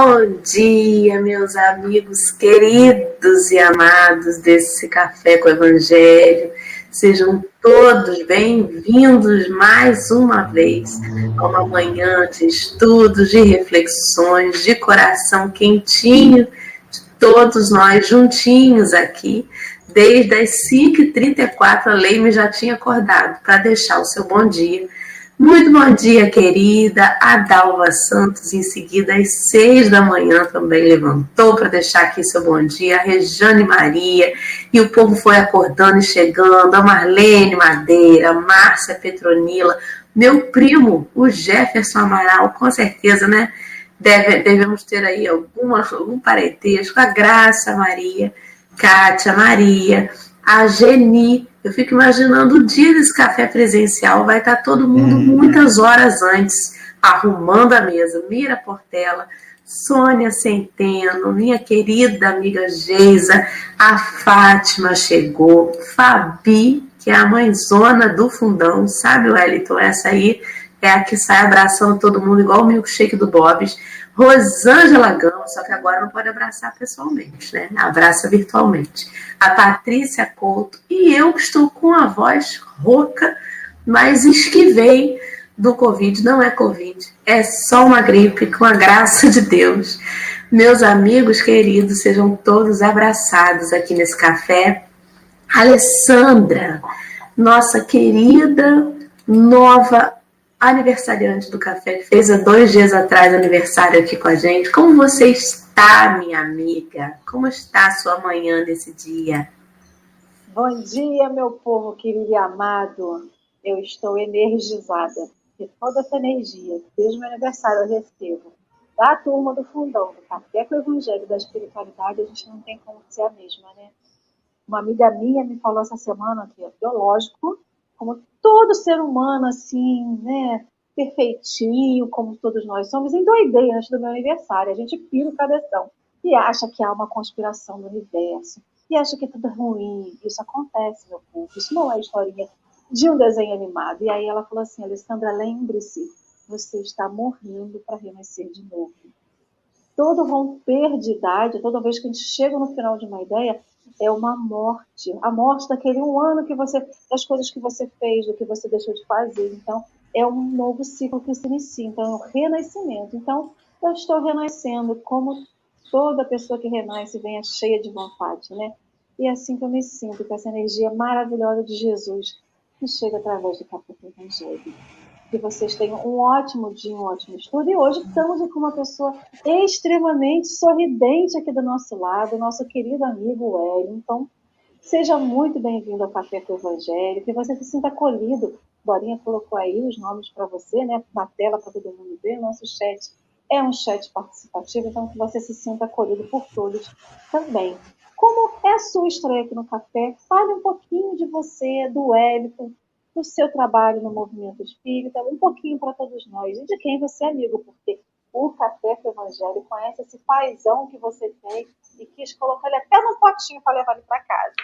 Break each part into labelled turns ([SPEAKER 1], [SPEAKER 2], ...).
[SPEAKER 1] Bom dia, meus amigos queridos e amados desse Café com o Evangelho. Sejam todos bem-vindos mais uma vez a uma manhã de estudos, de reflexões, de coração quentinho, de todos nós juntinhos aqui. Desde as 5h34 a Leime já tinha acordado para deixar o seu bom dia muito bom dia, querida. A Dalva Santos, em seguida, às seis da manhã, também levantou para deixar aqui seu bom dia. A Rejane Maria, e o povo foi acordando e chegando. A Marlene Madeira, Márcia Petronila, meu primo, o Jefferson Amaral, com certeza, né? Deve, devemos ter aí alguma, algum parentesco. A Graça Maria, Kátia Maria, a Geni eu fico imaginando o dia desse café presencial, vai estar todo mundo hum. muitas horas antes arrumando a mesa. Mira Portela, Sônia Centeno, minha querida amiga Geisa, a Fátima chegou, Fabi, que é a mãezona do fundão, sabe, Wellington? Essa aí é a que sai abraçando todo mundo, igual o milkshake do Bob's. Rosângela Gama, só que agora não pode abraçar pessoalmente, né? Abraça virtualmente. A Patrícia Couto e eu que estou com a voz rouca, mas esquivei do Covid. Não é Covid, é só uma gripe, com a graça de Deus. Meus amigos queridos, sejam todos abraçados aqui nesse café. Alessandra, nossa querida nova aniversariante do café, fez há dois dias atrás aniversário aqui com a gente. Como você está, minha amiga? Como está a sua manhã nesse dia?
[SPEAKER 2] Bom dia, meu povo querido e amado. Eu estou energizada. E toda essa energia, desde meu aniversário, eu recebo da turma do fundão, do Café com o Evangelho da Espiritualidade, a gente não tem como ser a mesma, né? Uma amiga minha me falou essa semana que é biológico, como todo ser humano, assim, né, perfeitinho, como todos nós somos, endoidei antes do meu aniversário. A gente pira o cabeção e acha que há uma conspiração no universo, e acha que tudo é ruim. Isso acontece, meu povo. Isso não é historinha de um desenho animado. E aí ela falou assim, Alessandra, lembre-se, você está morrendo para renascer de novo. Todo romper de idade, toda vez que a gente chega no final de uma ideia, é uma morte, a morte daquele um ano que você, das coisas que você fez, do que você deixou de fazer. Então, é um novo ciclo que se inicia, então é um renascimento. Então, eu estou renascendo como toda pessoa que renasce vem cheia de vontade, né? E é assim que eu me sinto, com essa energia maravilhosa de Jesus que chega através do capítulo Evangelho que vocês tenham um ótimo dia, um ótimo estudo. E hoje estamos com uma pessoa extremamente sorridente aqui do nosso lado, nosso querido amigo Wellington. Seja muito bem-vindo ao Café com o Evangelho, que você se sinta acolhido. Dorinha colocou aí os nomes para você, né, na tela para todo mundo ver. Nosso chat é um chat participativo, então que você se sinta acolhido por todos também. Como é a sua estreia aqui no café? Fale um pouquinho de você, do Wellington, do seu trabalho no movimento espírita, um pouquinho para todos nós, e de quem você é amigo, porque o Café com o Evangelho conhece esse paizão que você tem e quis colocar ele até no potinho para levar ele para
[SPEAKER 3] casa.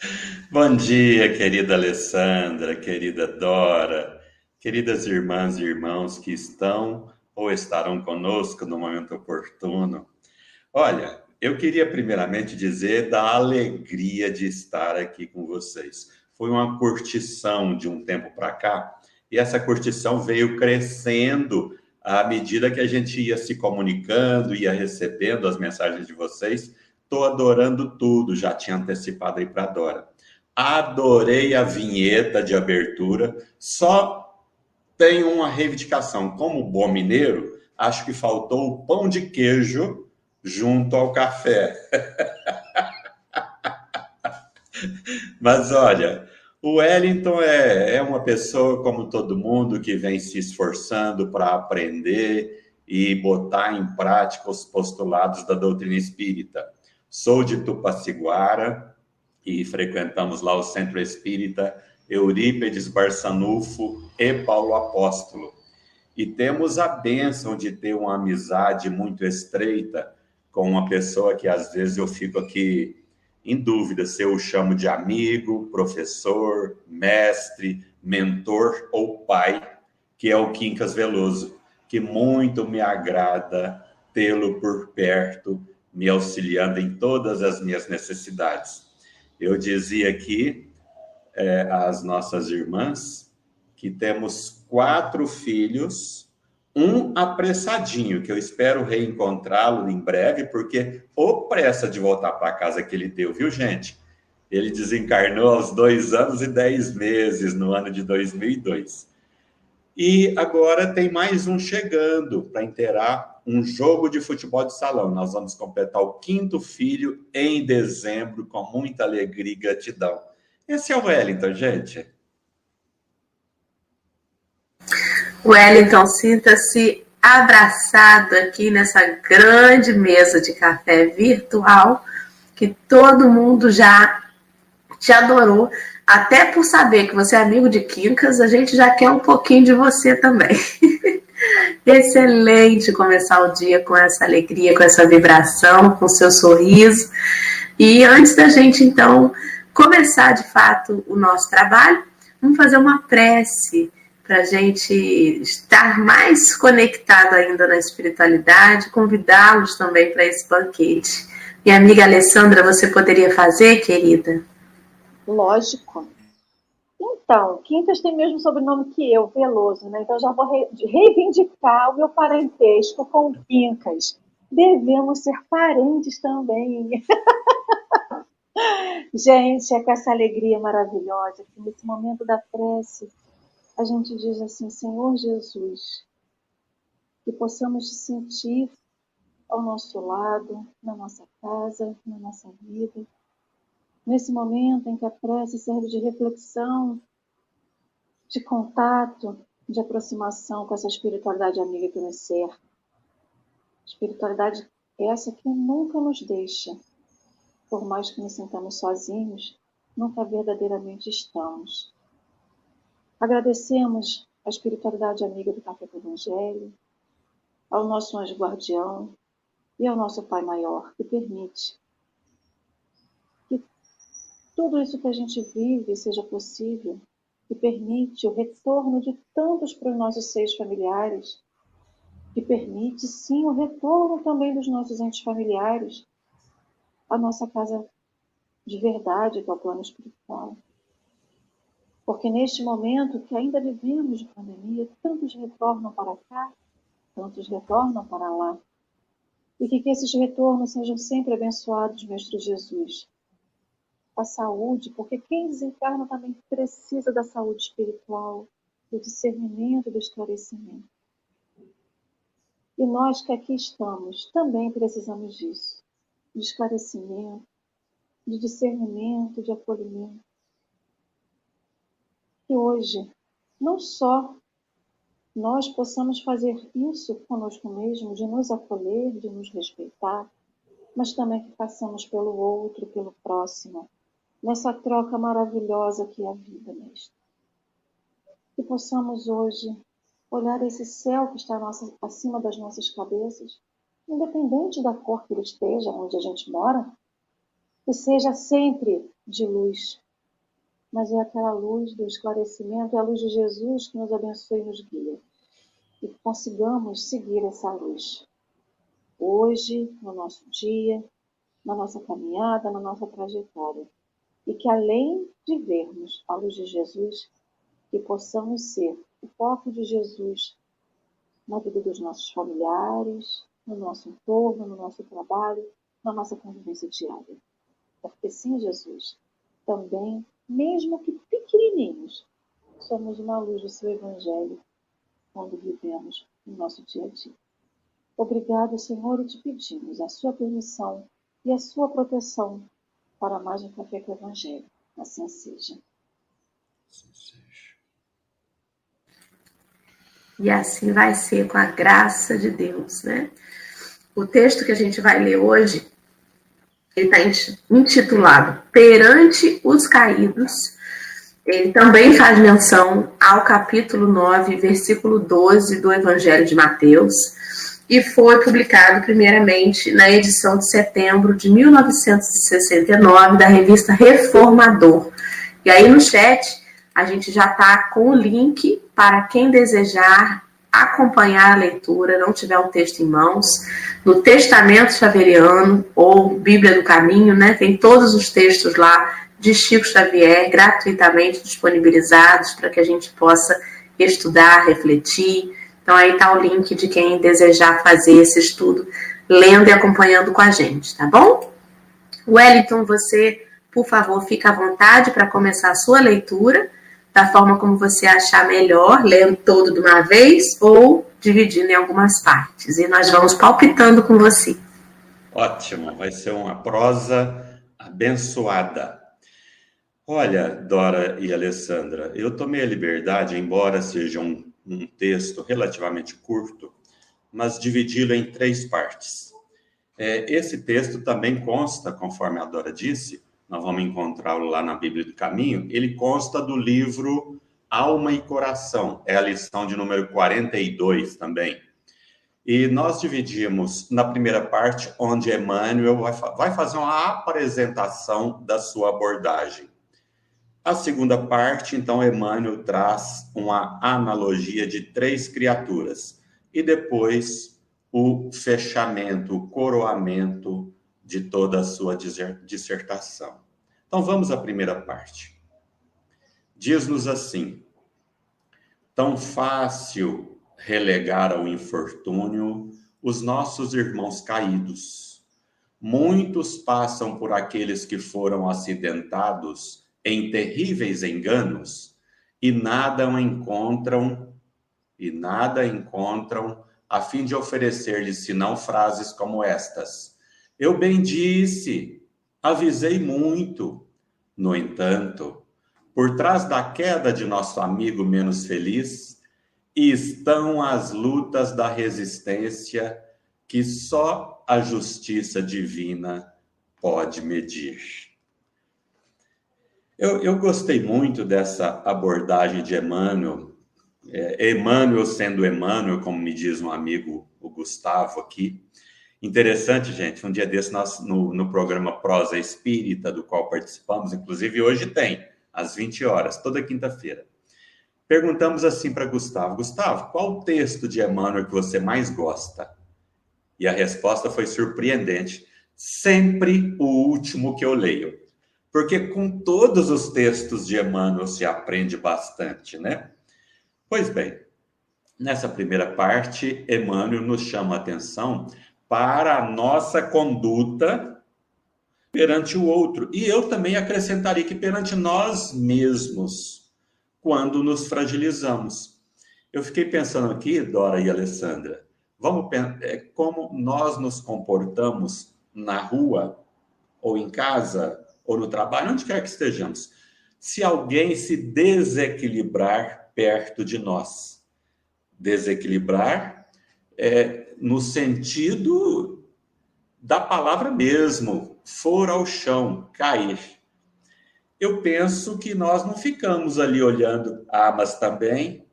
[SPEAKER 3] Bom dia, querida Alessandra, querida Dora, queridas irmãs e irmãos que estão ou estarão conosco no momento oportuno. Olha, eu queria primeiramente dizer da alegria de estar aqui com vocês foi uma curtição de um tempo para cá, e essa curtição veio crescendo à medida que a gente ia se comunicando, ia recebendo as mensagens de vocês. Estou adorando tudo, já tinha antecipado aí para Dora. Adorei a vinheta de abertura, só tem uma reivindicação. Como bom mineiro, acho que faltou o pão de queijo junto ao café. Mas olha, o Wellington é, é uma pessoa como todo mundo que vem se esforçando para aprender e botar em prática os postulados da doutrina espírita. Sou de Tupaciguara e frequentamos lá o Centro Espírita Eurípedes Barçanufo e Paulo Apóstolo. E temos a bênção de ter uma amizade muito estreita com uma pessoa que às vezes eu fico aqui em dúvida se eu o chamo de amigo, professor, mestre, mentor ou pai, que é o Quincas Veloso. que muito me agrada tê-lo por perto, me auxiliando em todas as minhas necessidades. Eu dizia aqui é, às nossas irmãs que temos quatro filhos, um apressadinho, que eu espero reencontrá-lo em breve, porque o pressa de voltar para casa que ele deu, viu, gente? Ele desencarnou aos dois anos e dez meses, no ano de 2002. E agora tem mais um chegando para inteirar um jogo de futebol de salão. Nós vamos completar o quinto filho em dezembro, com muita alegria e gratidão. Esse é o Wellington, gente.
[SPEAKER 1] Wellington, sinta-se abraçado aqui nessa grande mesa de café virtual que todo mundo já te adorou. Até por saber que você é amigo de Quincas, a gente já quer um pouquinho de você também. Excelente começar o dia com essa alegria, com essa vibração, com seu sorriso. E antes da gente então começar de fato o nosso trabalho, vamos fazer uma prece para a gente estar mais conectado ainda na espiritualidade, convidá-los também para esse banquete. Minha amiga Alessandra, você poderia fazer, querida?
[SPEAKER 2] Lógico. Então, Quintas tem mesmo sobrenome que eu, Veloso, né? Então já vou re reivindicar o meu parentesco com Quincas. Devemos ser parentes também. gente, é com essa alegria maravilhosa que nesse momento da prece a gente diz assim, Senhor Jesus, que possamos sentir ao nosso lado, na nossa casa, na nossa vida, nesse momento em que a prece serve de reflexão, de contato, de aproximação com essa espiritualidade amiga que nos cerca. Espiritualidade essa que nunca nos deixa, por mais que nos sentamos sozinhos, nunca verdadeiramente estamos. Agradecemos a espiritualidade amiga do Café com o Evangelho, ao nosso anjo guardião e ao nosso Pai Maior, que permite tudo isso que a gente vive seja possível e permite o retorno de tantos para os nossos seis familiares, que permite sim o retorno também dos nossos entes familiares à nossa casa de verdade, que é o plano espiritual. Porque neste momento que ainda vivemos de pandemia, tantos retornam para cá, tantos retornam para lá. E que, que esses retornos sejam sempre abençoados, Mestre Jesus, a saúde, porque quem desencarna também precisa da saúde espiritual, do discernimento, do esclarecimento. E nós que aqui estamos também precisamos disso, de esclarecimento, de discernimento, de acolhimento. E hoje, não só nós possamos fazer isso conosco mesmo, de nos acolher, de nos respeitar, mas também que façamos pelo outro, pelo próximo, nessa troca maravilhosa que é a vida, Mestre. Que possamos hoje olhar esse céu que está nossa, acima das nossas cabeças, independente da cor que ele esteja, onde a gente mora, que seja sempre de luz. Mas é aquela luz do esclarecimento, é a luz de Jesus que nos abençoe e nos guia. E que consigamos seguir essa luz. Hoje, no nosso dia, na nossa caminhada, na nossa trajetória e que além de vermos a luz de Jesus, que possamos ser o foco de Jesus na vida dos nossos familiares, no nosso entorno, no nosso trabalho, na nossa convivência diária. Porque sim, Jesus, também, mesmo que pequenininhos, somos uma luz do seu Evangelho quando vivemos no nosso dia a dia. Obrigado, Senhor, e te pedimos a sua permissão e a sua proteção para mais um café com o Evangelho. Assim seja. Assim seja.
[SPEAKER 1] E assim vai ser com a graça de Deus, né? O texto que a gente vai ler hoje, ele está intitulado Perante os Caídos. Ele também faz menção ao capítulo 9, versículo 12 do Evangelho de Mateus e foi publicado primeiramente na edição de setembro de 1969 da revista Reformador. E aí no chat a gente já está com o link para quem desejar acompanhar a leitura, não tiver um texto em mãos, no Testamento Xaveriano ou Bíblia do Caminho, né? Tem todos os textos lá de Chico Xavier gratuitamente disponibilizados para que a gente possa estudar, refletir. Então aí está o link de quem desejar fazer esse estudo, lendo e acompanhando com a gente, tá bom? Wellington, você, por favor, fica à vontade para começar a sua leitura da forma como você achar melhor, lendo todo de uma vez ou dividindo em algumas partes. E nós vamos palpitando com você.
[SPEAKER 3] Ótimo, vai ser uma prosa abençoada. Olha, Dora e Alessandra, eu tomei a liberdade, embora seja um, um texto relativamente curto, mas dividi-lo em três partes. É, esse texto também consta, conforme a Dora disse, nós vamos encontrá-lo lá na Bíblia do Caminho, ele consta do livro Alma e Coração, é a lição de número 42 também. E nós dividimos na primeira parte, onde Emmanuel vai fazer uma apresentação da sua abordagem. A segunda parte, então, Emmanuel traz uma analogia de três criaturas. E depois o fechamento, o coroamento de toda a sua dissertação. Então vamos à primeira parte. Diz-nos assim: tão fácil relegar ao infortúnio os nossos irmãos caídos. Muitos passam por aqueles que foram acidentados em terríveis enganos e nada encontram e nada encontram a fim de oferecer-lhes senão frases como estas: eu bem disse, avisei muito. No entanto, por trás da queda de nosso amigo menos feliz, estão as lutas da resistência que só a justiça divina pode medir. Eu, eu gostei muito dessa abordagem de Emmanuel, é, Emmanuel sendo Emmanuel, como me diz um amigo, o Gustavo aqui, Interessante, gente, um dia desse nós, no, no programa Prosa Espírita, do qual participamos, inclusive hoje tem, às 20 horas, toda quinta-feira. Perguntamos assim para Gustavo: Gustavo, qual texto de Emmanuel que você mais gosta? E a resposta foi surpreendente. Sempre o último que eu leio. Porque com todos os textos de Emmanuel se aprende bastante, né? Pois bem, nessa primeira parte, Emmanuel nos chama a atenção para a nossa conduta perante o outro. E eu também acrescentaria que perante nós mesmos, quando nos fragilizamos. Eu fiquei pensando aqui, Dora e Alessandra, vamos pensar é, como nós nos comportamos na rua, ou em casa, ou no trabalho, onde quer que estejamos. Se alguém se desequilibrar perto de nós, desequilibrar é, no sentido da palavra mesmo, for ao chão, cair. Eu penso que nós não ficamos ali olhando, ah, mas também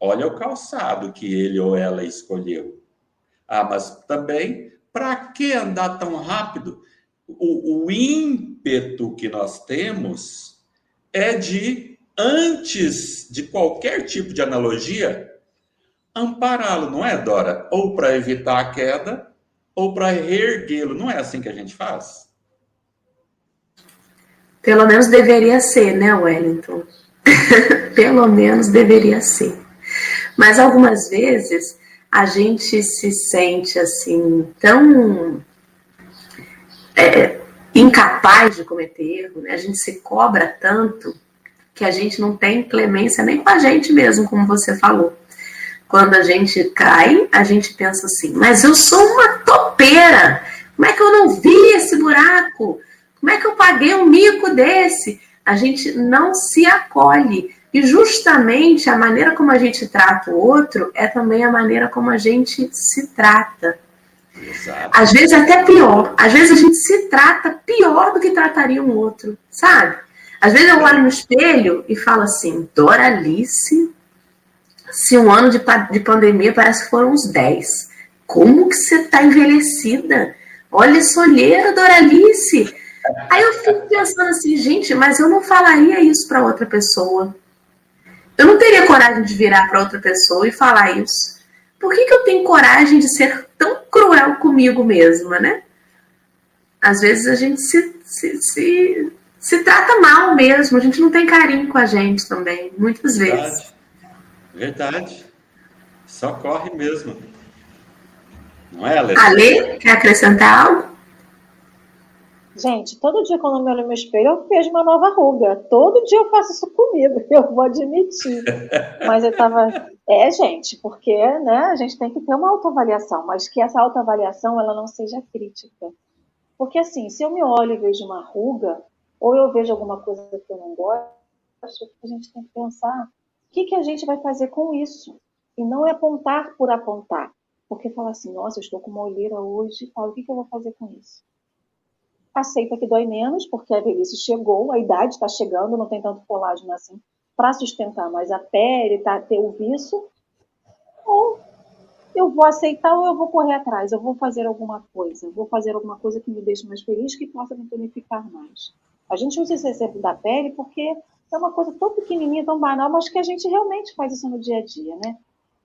[SPEAKER 3] olha o calçado que ele ou ela escolheu. Ah, mas também, para que andar tão rápido? O, o ímpeto que nós temos é de, antes de qualquer tipo de analogia, ampará-lo, não é, Dora? Ou para evitar a queda, ou para reerguê-lo. Não é assim que a gente faz?
[SPEAKER 1] Pelo menos deveria ser, né, Wellington? Pelo menos deveria ser. Mas algumas vezes a gente se sente assim tão é, incapaz de cometer erro, né? a gente se cobra tanto que a gente não tem clemência nem com a gente mesmo, como você falou. Quando a gente cai, a gente pensa assim: mas eu sou uma topeira. Como é que eu não vi esse buraco? Como é que eu paguei um mico desse? A gente não se acolhe. E justamente a maneira como a gente trata o outro é também a maneira como a gente se trata. Exato. Às vezes até pior. Às vezes a gente se trata pior do que trataria um outro, sabe? Às vezes eu olho no espelho e falo assim, Doralice, se um ano de, de pandemia parece que foram uns 10. Como que você está envelhecida? Olha essa olheira, Doralice. Aí eu fico pensando assim, gente, mas eu não falaria isso para outra pessoa. Eu não teria coragem de virar para outra pessoa e falar isso. Por que, que eu tenho coragem de ser tão cruel comigo mesma, né? Às vezes a gente se, se, se, se trata mal mesmo, a gente não tem carinho com a gente também, muitas vezes.
[SPEAKER 3] Verdade. Só corre mesmo. Não é, Alê?
[SPEAKER 1] Ale, quer acrescentar algo?
[SPEAKER 2] Gente, todo dia quando eu me olho no espelho, eu vejo uma nova ruga. Todo dia eu faço isso comigo, eu vou admitir. Mas eu tava. É, gente, porque né, a gente tem que ter uma autoavaliação, mas que essa autoavaliação ela não seja crítica. Porque assim, se eu me olho e vejo uma ruga, ou eu vejo alguma coisa que eu não gosto, a gente tem que pensar que, que a gente vai fazer com isso. E não é apontar por apontar. Porque falar assim, nossa, eu estou com uma olheira hoje, o que, que eu vou fazer com isso? aceita que dói menos, porque a velhice chegou, a idade está chegando, não tem tanto colágeno assim para sustentar mais a pele, tá, ter o viço, ou eu vou aceitar ou eu vou correr atrás, eu vou fazer alguma coisa, vou fazer alguma coisa que me deixe mais feliz, que possa me tonificar mais. A gente usa esse exemplo da pele porque é uma coisa tão pequenininha, tão banal, mas que a gente realmente faz isso no dia a dia, né?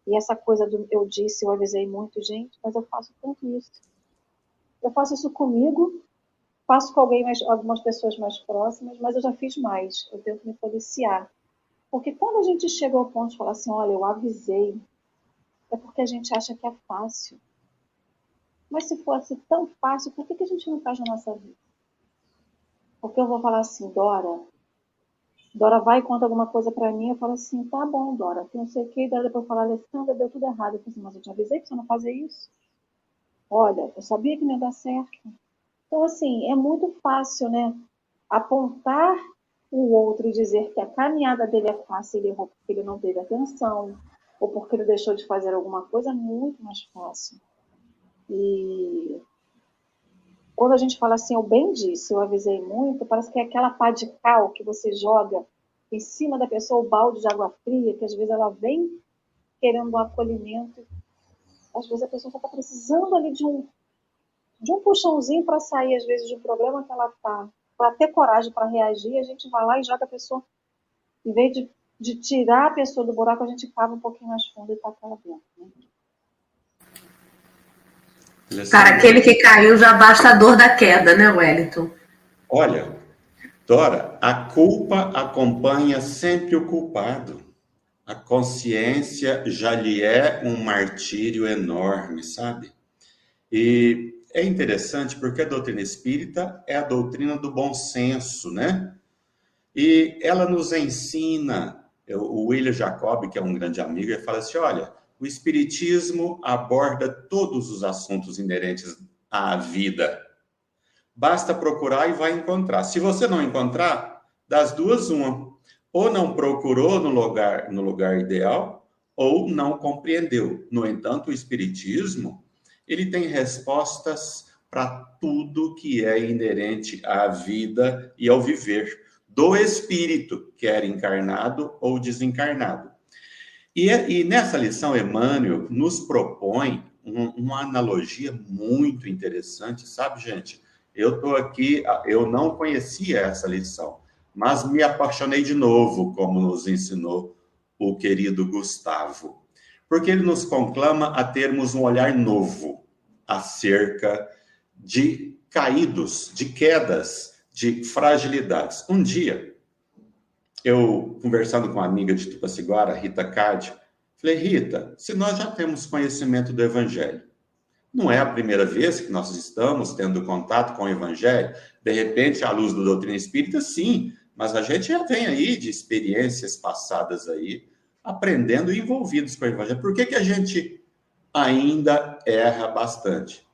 [SPEAKER 2] E essa coisa do eu disse, eu avisei muito, gente, mas eu faço tanto isso. Eu faço isso comigo, faço com alguém mais, algumas pessoas mais próximas, mas eu já fiz mais. Eu tento me policiar. Porque quando a gente chega ao ponto de falar assim, olha, eu avisei, é porque a gente acha que é fácil. Mas se fosse tão fácil, por que, que a gente não faz na nossa vida? Porque eu vou falar assim, Dora, Dora vai e conta alguma coisa para mim, eu falo assim, tá bom, Dora, não sei o que, Dora depois falar, Alessandra, deu tudo errado. Eu falo assim, mas eu te avisei pra você não fazer isso. Olha, eu sabia que não ia dar certo. Então, assim, é muito fácil, né? Apontar o outro e dizer que a caminhada dele é fácil, ele errou porque ele não teve atenção, ou porque ele deixou de fazer alguma coisa, é muito mais fácil. E quando a gente fala assim, eu bem disse, eu avisei muito, parece que é aquela pá de cal que você joga em cima da pessoa, o balde de água fria, que às vezes ela vem querendo um acolhimento. Às vezes a pessoa só está precisando ali de um de um puxãozinho para sair, às vezes, de um problema que ela está, para ter coragem para reagir, a gente vai lá e joga a pessoa, em vez de, de tirar a pessoa do buraco, a gente cava um pouquinho mais fundo e taca ela dentro. Né?
[SPEAKER 1] Para aquele que caiu, já basta a dor da queda, né, Wellington?
[SPEAKER 3] Olha, Dora, a culpa acompanha sempre o culpado. A consciência já lhe é um martírio enorme, sabe? E é interessante porque a doutrina espírita é a doutrina do bom senso, né? E ela nos ensina, o William Jacob, que é um grande amigo, ele fala assim: olha, o espiritismo aborda todos os assuntos inerentes à vida. Basta procurar e vai encontrar. Se você não encontrar, das duas, uma. Ou não procurou no lugar, no lugar ideal, ou não compreendeu. No entanto, o espiritismo ele tem respostas para tudo que é inerente à vida e ao viver do espírito, quer encarnado ou desencarnado. E, e nessa lição, Emmanuel nos propõe um, uma analogia muito interessante, sabe, gente? Eu estou aqui, eu não conhecia essa lição, mas me apaixonei de novo, como nos ensinou o querido Gustavo porque ele nos conclama a termos um olhar novo acerca de caídos, de quedas, de fragilidades. Um dia, eu conversando com uma amiga de Tupaciguara, Rita Cade, falei, Rita, se nós já temos conhecimento do Evangelho, não é a primeira vez que nós estamos tendo contato com o Evangelho, de repente, à luz da doutrina espírita, sim, mas a gente já vem aí de experiências passadas aí, aprendendo e envolvidos com o Evangelho. Por que, que a gente ainda erra bastante?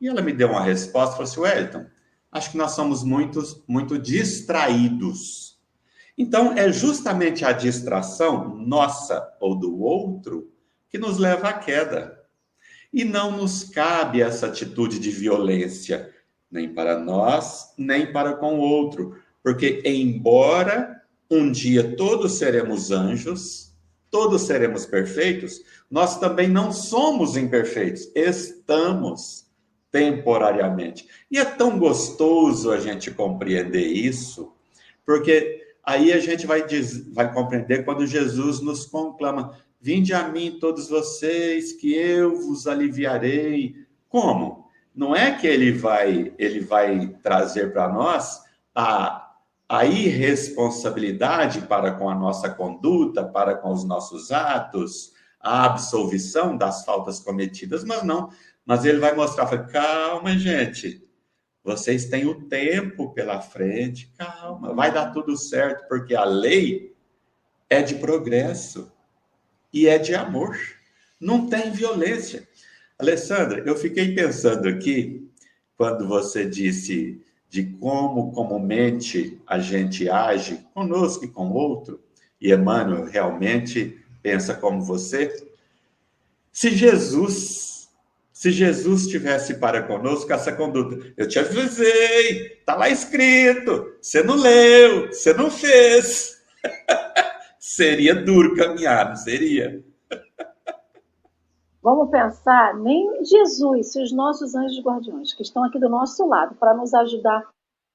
[SPEAKER 3] E ela me deu uma resposta, falou assim, Wellington, acho que nós somos muito, muito distraídos. Então, é justamente a distração nossa ou do outro que nos leva à queda. E não nos cabe essa atitude de violência, nem para nós, nem para com o outro. Porque, embora um dia todos seremos anjos, todos seremos perfeitos, nós também não somos imperfeitos, estamos temporariamente. E é tão gostoso a gente compreender isso, porque Aí a gente vai, diz, vai compreender quando Jesus nos conclama: Vinde a mim, todos vocês, que eu vos aliviarei. Como? Não é que ele vai, ele vai trazer para nós a, a irresponsabilidade para com a nossa conduta, para com os nossos atos, a absolvição das faltas cometidas, mas não. Mas ele vai mostrar, calma, gente, vocês têm o tempo pela frente, calma, vai dar tudo certo, porque a lei é de progresso e é de amor. Não tem violência. Alessandra, eu fiquei pensando aqui, quando você disse de como comumente a gente age conosco e com outro, e Emmanuel realmente pensa como você. Se Jesus, se Jesus tivesse para conosco essa conduta, eu te avisei, está lá escrito, você não leu, você não fez. seria duro caminhar, não seria?
[SPEAKER 2] Vamos pensar, nem Jesus, se os nossos anjos guardiões, que estão aqui do nosso lado, para nos ajudar,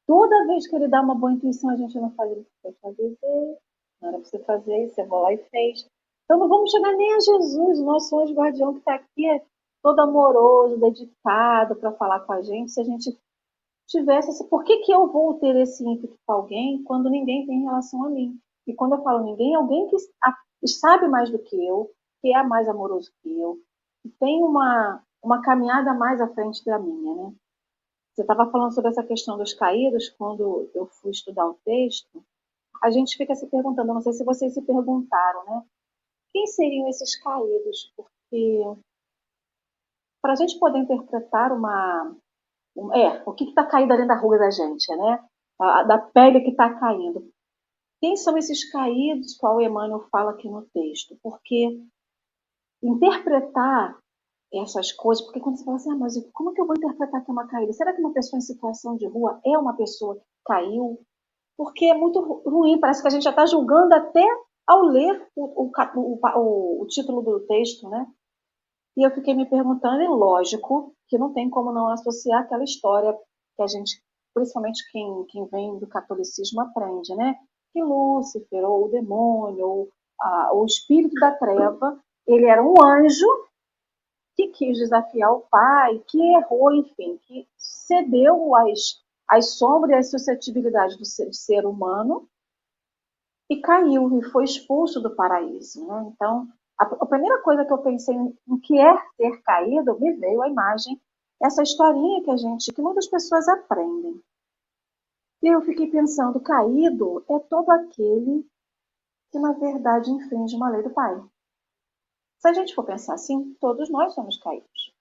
[SPEAKER 2] toda vez que ele dá uma boa intuição, a gente não faz, eu te avisei, não era para você fazer, você vai lá e fez. Então não vamos chegar nem a Jesus, o nosso anjo guardião que está aqui, todo amoroso, dedicado para falar com a gente. Se a gente tivesse esse, por que, que eu vou ter esse ímpeto com alguém quando ninguém tem relação a mim? E quando eu falo ninguém, é alguém que sabe mais do que eu, que é mais amoroso que eu, que tem uma, uma caminhada mais à frente da minha, né? Você estava falando sobre essa questão dos caídos, quando eu fui estudar o texto, a gente fica se perguntando, não sei se vocês se perguntaram, né? Quem seriam esses caídos? Porque para a gente poder interpretar uma. é, o que está caído ali da ruga da gente, né? A, da pele que está caindo. Quem são esses caídos, qual Emmanuel fala aqui no texto? Porque interpretar essas coisas, porque quando você fala assim, ah, mas como que eu vou interpretar que é uma caída? Será que uma pessoa em situação de rua é uma pessoa que caiu? Porque é muito ruim, parece que a gente já está julgando até ao ler o, o, o, o, título do texto, né? E eu fiquei me perguntando, e lógico que não tem como não associar aquela história que a gente, principalmente quem, quem vem do catolicismo, aprende, né? Que Lúcifer, ou o demônio, ou o espírito da treva, ele era um anjo que quis desafiar o pai, que errou, enfim, que cedeu às, às sombras e às suscetibilidades do ser, do ser humano e caiu e foi expulso do paraíso. Né? Então, a, primeira coisa que eu pensei no que é ter caído, me veio a imagem, essa historinha que a gente, que muitas pessoas aprendem. E eu fiquei pensando, caído é todo aquele que na verdade infringe uma lei do Pai. Se a gente for pensar assim, todos nós somos caídos.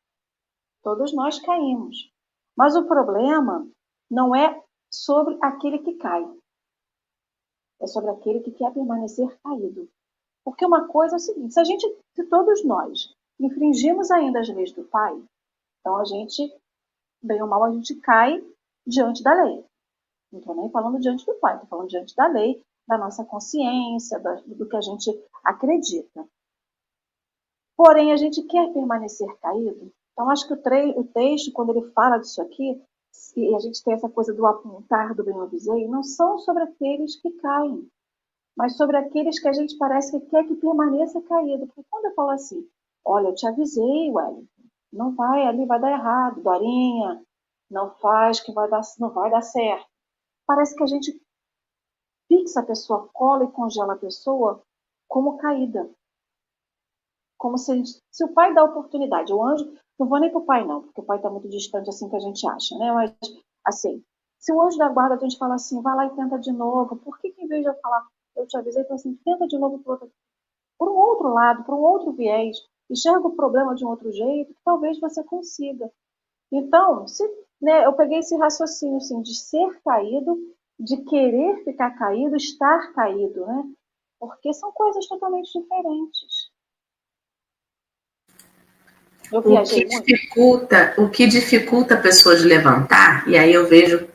[SPEAKER 2] Todos nós caímos. Mas o problema não é sobre aquele que cai, é sobre aquele que quer permanecer caído. Porque uma coisa é o seguinte: se a gente, se todos nós infringimos ainda as leis do Pai, então a gente, bem ou mal, a gente cai diante da lei. Não estou nem falando diante do Pai, estou falando diante da lei, da nossa consciência, do que a gente acredita. Porém, a gente quer permanecer caído. Então, acho que o, o texto, quando ele fala disso aqui, e a gente tem essa coisa do apontar do bem avisei, não são sobre aqueles que caem, mas sobre aqueles que a gente parece que quer que permaneça caído. Porque quando eu falo assim, olha, eu te avisei, Wellington, não vai, ali vai dar errado, Dorinha, não faz que vai dar, não vai dar certo. Parece que a gente fixa a pessoa, cola e congela a pessoa como caída. Como se, se o pai dá oportunidade, o anjo, não vou nem para o pai, não, porque o pai está muito distante assim que a gente acha, né? Mas, assim, se o anjo da guarda a gente fala assim, vai lá e tenta de novo, por que, que em vez de eu falar, eu te avisei, então assim, tenta de novo por, outro, por um outro lado, por um outro viés, enxerga o problema de um outro jeito, que talvez você consiga. Então, se, né, eu peguei esse raciocínio assim, de ser caído, de querer ficar caído, estar caído, né? Porque são coisas totalmente diferentes.
[SPEAKER 1] Eu o que dificulta, o que dificulta a pessoa de levantar, e aí eu vejo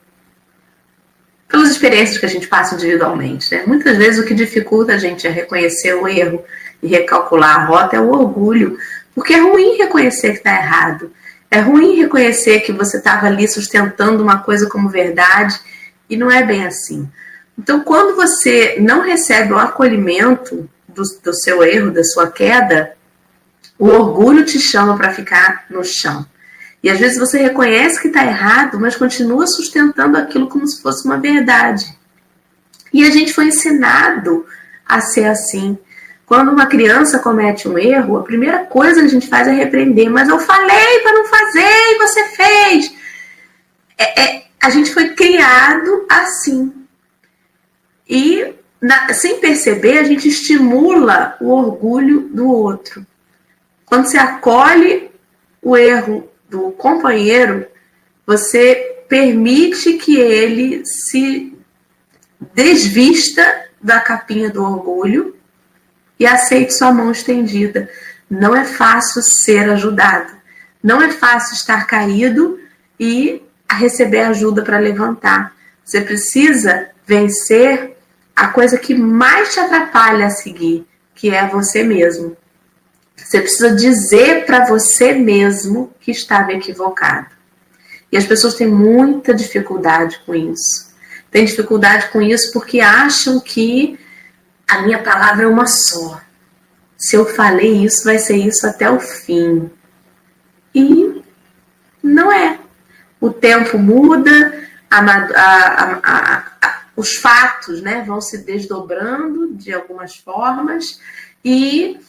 [SPEAKER 1] pelas experiências que a gente passa individualmente, né? Muitas vezes o que dificulta a gente a reconhecer o erro e recalcular a rota é o orgulho, porque é ruim reconhecer que está errado. É ruim reconhecer que você estava ali sustentando uma coisa como verdade e não é bem assim. Então, quando você não recebe o acolhimento do, do seu erro, da sua queda, o orgulho te chama para ficar no chão. E às vezes você reconhece que está errado, mas continua sustentando aquilo como se fosse uma verdade. E a gente foi ensinado a ser assim. Quando uma criança comete um erro, a primeira coisa que a gente faz é repreender. Mas eu falei para não fazer e você fez. É, é, a gente foi criado assim. E, na, sem perceber, a gente estimula o orgulho do outro. Quando você acolhe o erro do companheiro, você permite que ele se desvista da capinha do orgulho e aceite sua mão estendida. Não é fácil ser ajudado. Não é fácil estar caído e receber ajuda para levantar. Você precisa vencer a coisa que mais te atrapalha a seguir, que é você mesmo. Você precisa dizer para você mesmo que estava equivocado. E as pessoas têm muita dificuldade com isso. Tem dificuldade com isso porque acham que a minha palavra é uma só. Se eu falei isso, vai ser isso até o fim. E não é. O tempo muda, a, a, a, os fatos né, vão se desdobrando de algumas formas e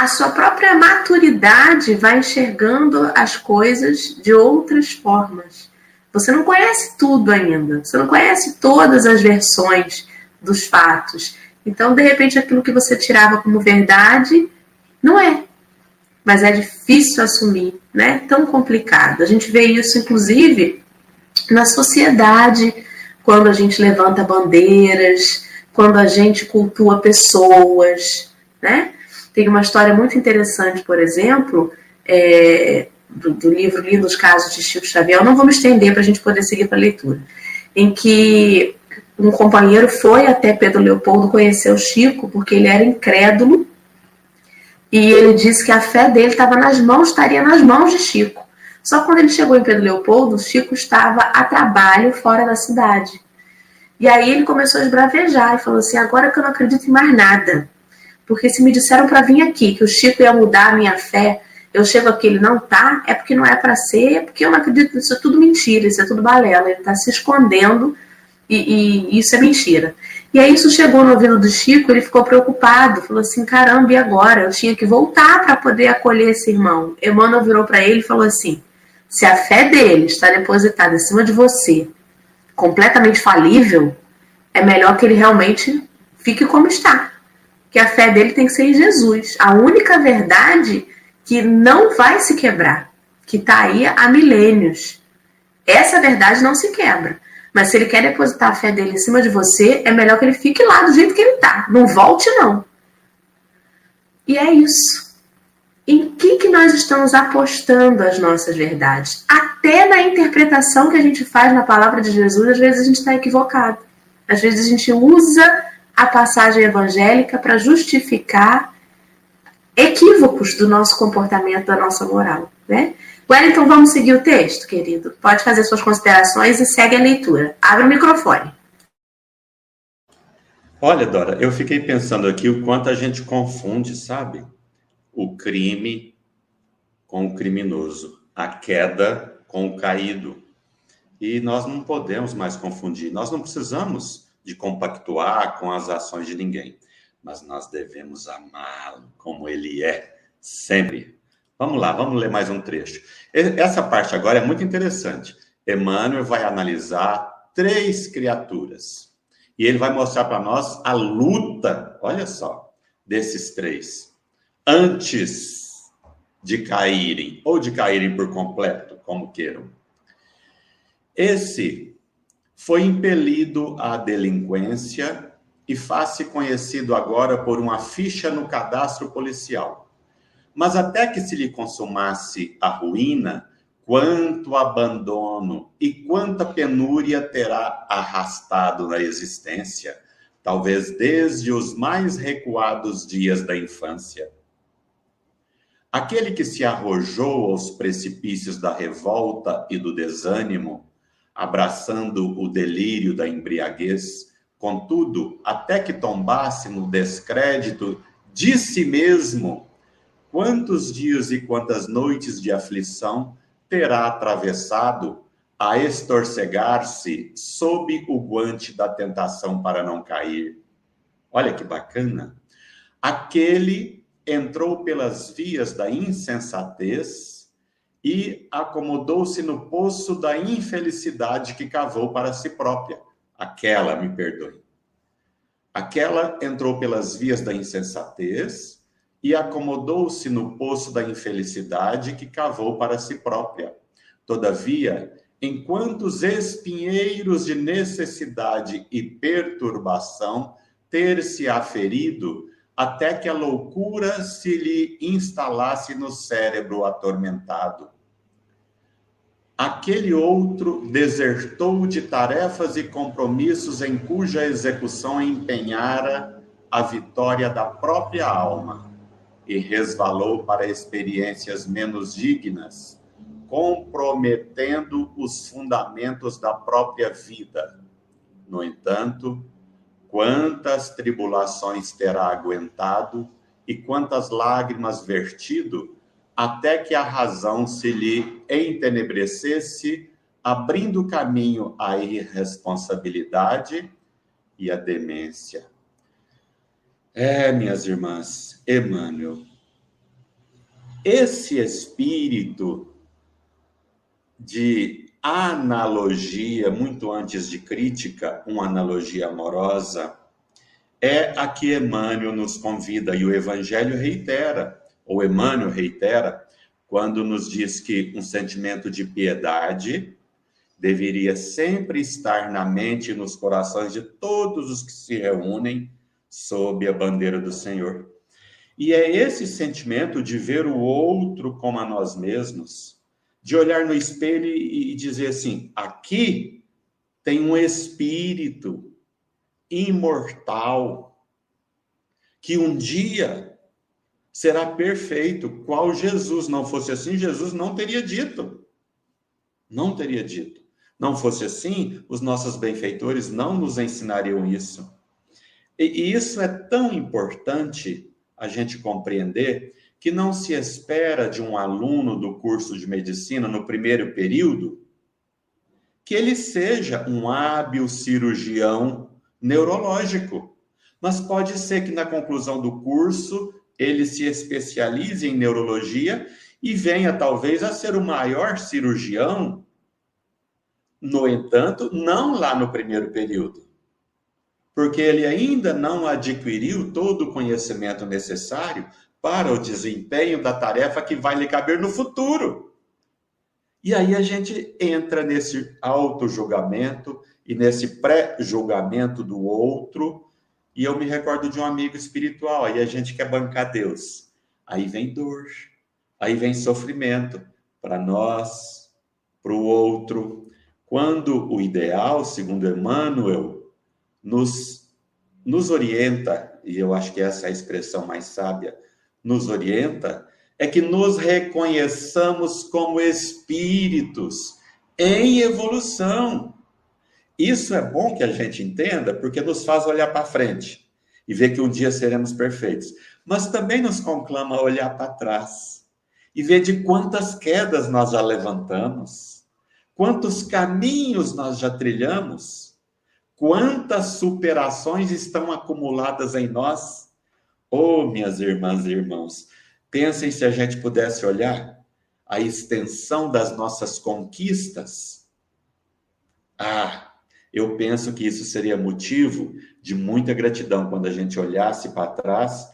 [SPEAKER 1] a sua própria maturidade vai enxergando as coisas de outras formas. Você não conhece tudo ainda, você não conhece todas as versões dos fatos. Então, de repente, aquilo que você tirava como verdade não é. Mas é difícil assumir, né? Tão complicado. A gente vê isso, inclusive, na sociedade, quando a gente levanta bandeiras, quando a gente cultua pessoas, né? Tem uma história muito interessante, por exemplo, é, do, do, livro Lindos Casos de Chico Xavier, eu não vou me estender para a gente poder seguir para a leitura, em que um companheiro foi até Pedro Leopoldo conhecer o Chico, porque ele era incrédulo, e ele disse que a fé dele estava nas mãos, estaria nas mãos de Chico. Só quando ele chegou em Pedro Leopoldo, Chico estava a trabalho fora da cidade. E aí ele começou a esbravejar e falou assim: agora que eu não acredito em mais nada. Porque se me disseram para vir aqui que o Chico ia mudar a minha fé, eu chego aqui, ele não tá, é porque não é para ser, é porque eu não acredito, isso é tudo mentira, isso é tudo balela, ele está se escondendo e, e, isso é mentira. E aí isso chegou no ouvido do Chico, ele ficou preocupado, falou assim, caramba, e agora? Eu tinha que voltar para poder acolher esse irmão. Emmanuel virou para ele e falou assim, se a fé dele está depositada em cima de você, completamente falível, é melhor que ele realmente fique como está que a fé dele tem que ser em Jesus. A única verdade que não vai se quebrar, que está aí há milênios. Essa verdade não se quebra. Mas se ele quer depositar a fé dele em cima de você, é melhor que ele fique lá do jeito que ele está. Não volte, não. E é isso. Em que, que nós estamos apostando as nossas verdades? Até na interpretação que a gente faz na palavra de Jesus, às vezes a gente está equivocado. Às vezes a gente usa a passagem evangélica para justificar equívocos do nosso comportamento, da nossa moral, né? Wellington, vamos seguir o texto, querido? Pode fazer suas considerações e segue a leitura. Abre o microfone.
[SPEAKER 3] Olha, Dora, eu fiquei pensando aqui o quanto a gente confunde, sabe? O crime com o criminoso, a queda com o caído. E nós não podemos mais confundir. Nós não precisamos de compactuar com as ações de ninguém, mas nós devemos amá-lo como ele é, sempre. Vamos lá, vamos ler mais um trecho. Essa parte agora é muito interessante. Emmanuel vai analisar três criaturas e ele vai mostrar para nós a luta, olha só, desses três, antes de caírem, ou de caírem por completo, como queiram. Esse foi impelido à delinquência e faz-se conhecido agora por uma ficha no cadastro policial. Mas até que se lhe consumasse a ruína, quanto abandono e quanta penúria terá arrastado na existência, talvez desde os mais recuados dias da infância. Aquele que se arrojou aos precipícios da revolta e do desânimo, abraçando o delírio da embriaguez, Contudo, até que tombasse no descrédito de si mesmo, quantos dias e quantas noites de aflição terá atravessado a estorcegar-se sob o guante da tentação para não cair. Olha que bacana. Aquele entrou pelas vias da insensatez e acomodou-se no poço da infelicidade que cavou para si própria. Aquela, me perdoe. Aquela entrou pelas vias da insensatez e acomodou-se no poço da infelicidade que cavou para si própria. Todavia, enquanto os espinheiros de necessidade e perturbação ter se aferido até que a loucura se lhe instalasse no cérebro atormentado. Aquele outro desertou de tarefas e compromissos em cuja execução empenhara a vitória da própria alma e resvalou para experiências menos dignas comprometendo os fundamentos da própria vida. No entanto, quantas tribulações terá aguentado e quantas lágrimas vertido, até que a razão se lhe entenebrecesse, abrindo caminho à irresponsabilidade e à demência. É, minhas irmãs, Emmanuel, esse espírito de analogia, muito antes de crítica, uma analogia amorosa, é a que Emmanuel nos convida e o Evangelho reitera, ou Emmanuel reitera, quando nos diz que um sentimento de piedade deveria sempre estar na mente e nos corações de todos os que se reúnem sob a bandeira do Senhor. E é esse sentimento de ver o outro como a nós mesmos de olhar no espelho e dizer assim: aqui tem um espírito imortal que um dia será perfeito, qual Jesus não fosse assim, Jesus não teria dito. Não teria dito. Não fosse assim, os nossos benfeitores não nos ensinariam isso. E isso é tão importante a gente compreender que não se espera de um aluno do curso de medicina no primeiro período que ele seja um hábil cirurgião neurológico, mas pode ser que na conclusão do curso ele se especialize em neurologia e venha talvez a ser o maior cirurgião. No entanto, não lá no primeiro período, porque ele ainda não adquiriu todo o conhecimento necessário para o desempenho da tarefa que vai lhe caber no futuro. E aí a gente entra nesse auto-julgamento e nesse pré-julgamento do outro. E eu me recordo de um amigo espiritual, aí a gente quer bancar Deus. Aí vem dor, aí vem sofrimento para nós, para o outro. Quando o ideal, segundo Emmanuel, nos, nos orienta, e eu acho que essa é a expressão mais sábia, nos orienta é que nos reconheçamos como espíritos em evolução. Isso é bom que a gente entenda, porque nos faz olhar para frente e ver que um dia seremos perfeitos. Mas também nos conclama a olhar para trás e ver de quantas quedas nós já levantamos, quantos caminhos nós já trilhamos, quantas superações estão acumuladas em nós Oh, minhas irmãs e irmãos, pensem se a gente pudesse olhar a extensão das nossas conquistas. Ah, eu penso que isso seria motivo de muita gratidão quando a gente olhasse para trás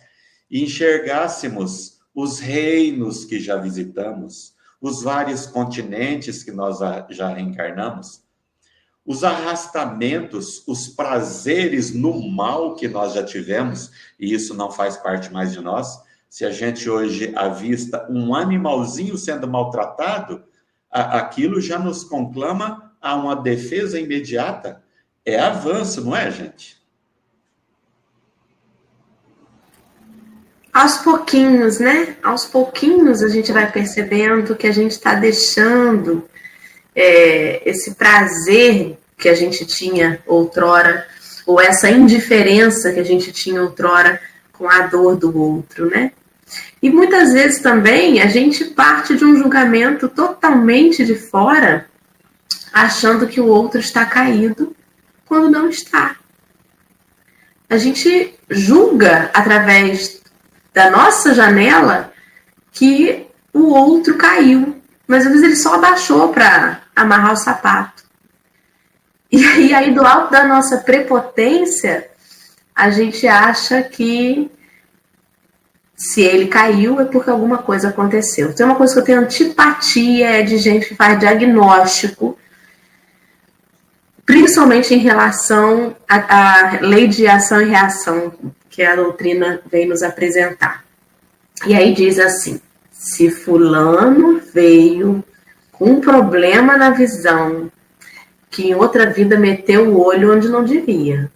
[SPEAKER 3] e enxergássemos os reinos que já visitamos, os vários continentes que nós já reencarnamos os arrastamentos, os prazeres no mal que nós já tivemos, e isso não faz parte mais de nós. Se a gente hoje avista um animalzinho sendo maltratado, aquilo já nos conclama a uma defesa imediata. É avanço, não é, gente?
[SPEAKER 1] Aos pouquinhos, né? Aos pouquinhos a gente vai percebendo que a gente está deixando é, esse prazer que a gente tinha outrora ou essa indiferença que a gente tinha outrora com a dor do outro, né? E muitas vezes também a gente parte de um julgamento totalmente de fora, achando que o outro está caído, quando não está. A gente julga através da nossa janela que o outro caiu, mas às vezes ele só abaixou para amarrar o sapato. E aí, do alto da nossa prepotência, a gente acha que se ele caiu é porque alguma coisa aconteceu. Tem uma coisa que eu tenho antipatia é de gente que faz diagnóstico, principalmente em relação à lei de ação e reação que a doutrina vem nos apresentar. E aí diz assim: se fulano veio com um problema na visão, que em outra vida meteu o olho onde não devia.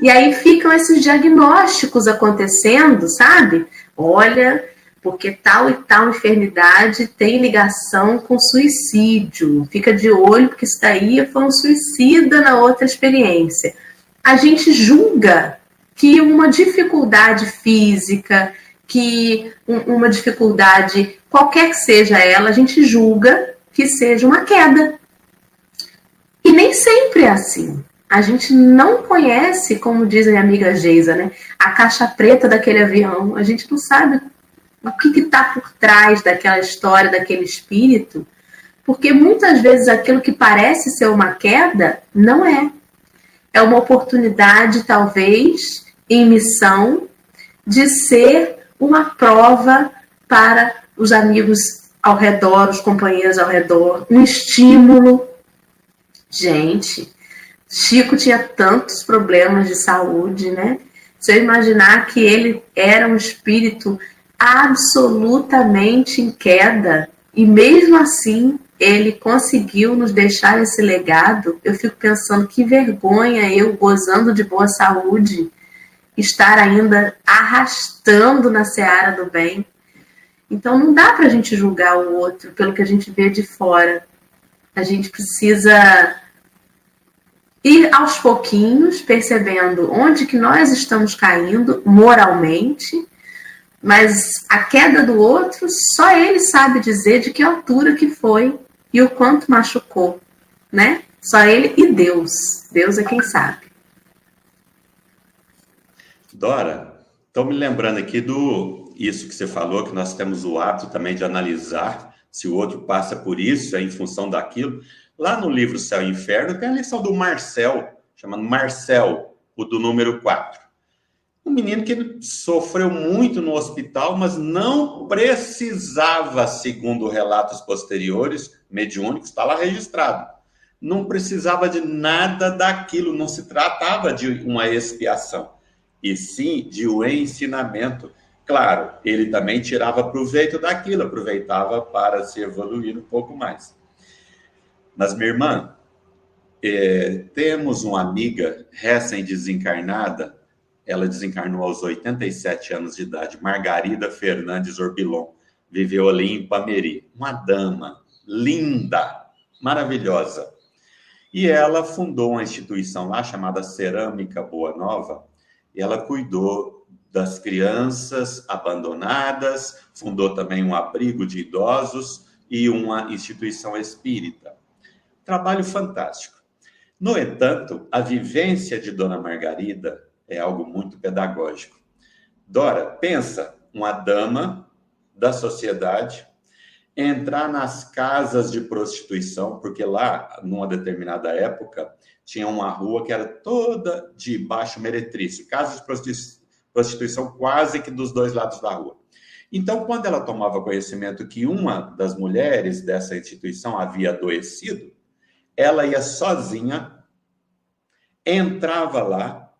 [SPEAKER 1] E aí ficam esses diagnósticos acontecendo, sabe? Olha, porque tal e tal enfermidade tem ligação com suicídio. Fica de olho, porque isso daí foi um suicida na outra experiência. A gente julga que uma dificuldade física, que uma dificuldade, qualquer que seja ela, a gente julga que seja uma queda. E nem sempre é assim. A gente não conhece, como diz minha amiga Geisa, né? A caixa preta daquele avião. A gente não sabe o que está por trás daquela história, daquele espírito, porque muitas vezes aquilo que parece ser uma queda não é. É uma oportunidade, talvez, em missão, de ser uma prova para os amigos ao redor, os companheiros ao redor, um estímulo. Gente, Chico tinha tantos problemas de saúde, né? Se eu imaginar que ele era um espírito absolutamente em queda e mesmo assim ele conseguiu nos deixar esse legado, eu fico pensando que vergonha eu gozando de boa saúde estar ainda arrastando na seara do bem. Então não dá para a gente julgar o outro pelo que a gente vê de fora. A gente precisa ir aos pouquinhos percebendo onde que nós estamos caindo moralmente, mas a queda do outro só ele sabe dizer de que altura que foi e o quanto machucou, né? Só ele e Deus. Deus é quem sabe.
[SPEAKER 3] Dora, estou me lembrando aqui do isso que você falou, que nós temos o hábito também de analisar se o outro passa por isso, é em função daquilo. Lá no livro Céu e Inferno tem a lição do Marcel, chamado Marcel, o do número 4. Um menino que sofreu muito no hospital, mas não precisava, segundo relatos posteriores, mediúnicos, está lá registrado. Não precisava de nada daquilo, não se tratava de uma expiação, e sim de um ensinamento. Claro, ele também tirava proveito daquilo, aproveitava para se evoluir um pouco mais. Mas, minha irmã, é, temos uma amiga recém-desencarnada, ela desencarnou aos 87 anos de idade, Margarida Fernandes Orbilon, viveu ali em Pameri, uma dama linda, maravilhosa. E ela fundou uma instituição lá chamada Cerâmica Boa Nova, ela cuidou das crianças abandonadas, fundou também um abrigo de idosos e uma instituição espírita. Trabalho fantástico. No entanto, a vivência de Dona Margarida é algo muito pedagógico. Dora, pensa uma dama da sociedade entrar nas casas de prostituição, porque lá, numa determinada época, tinha uma rua que era toda de baixo meretrício, casas de prostituição quase que dos dois lados da rua. Então, quando ela tomava conhecimento que uma das mulheres dessa instituição havia adoecido, ela ia sozinha, entrava lá,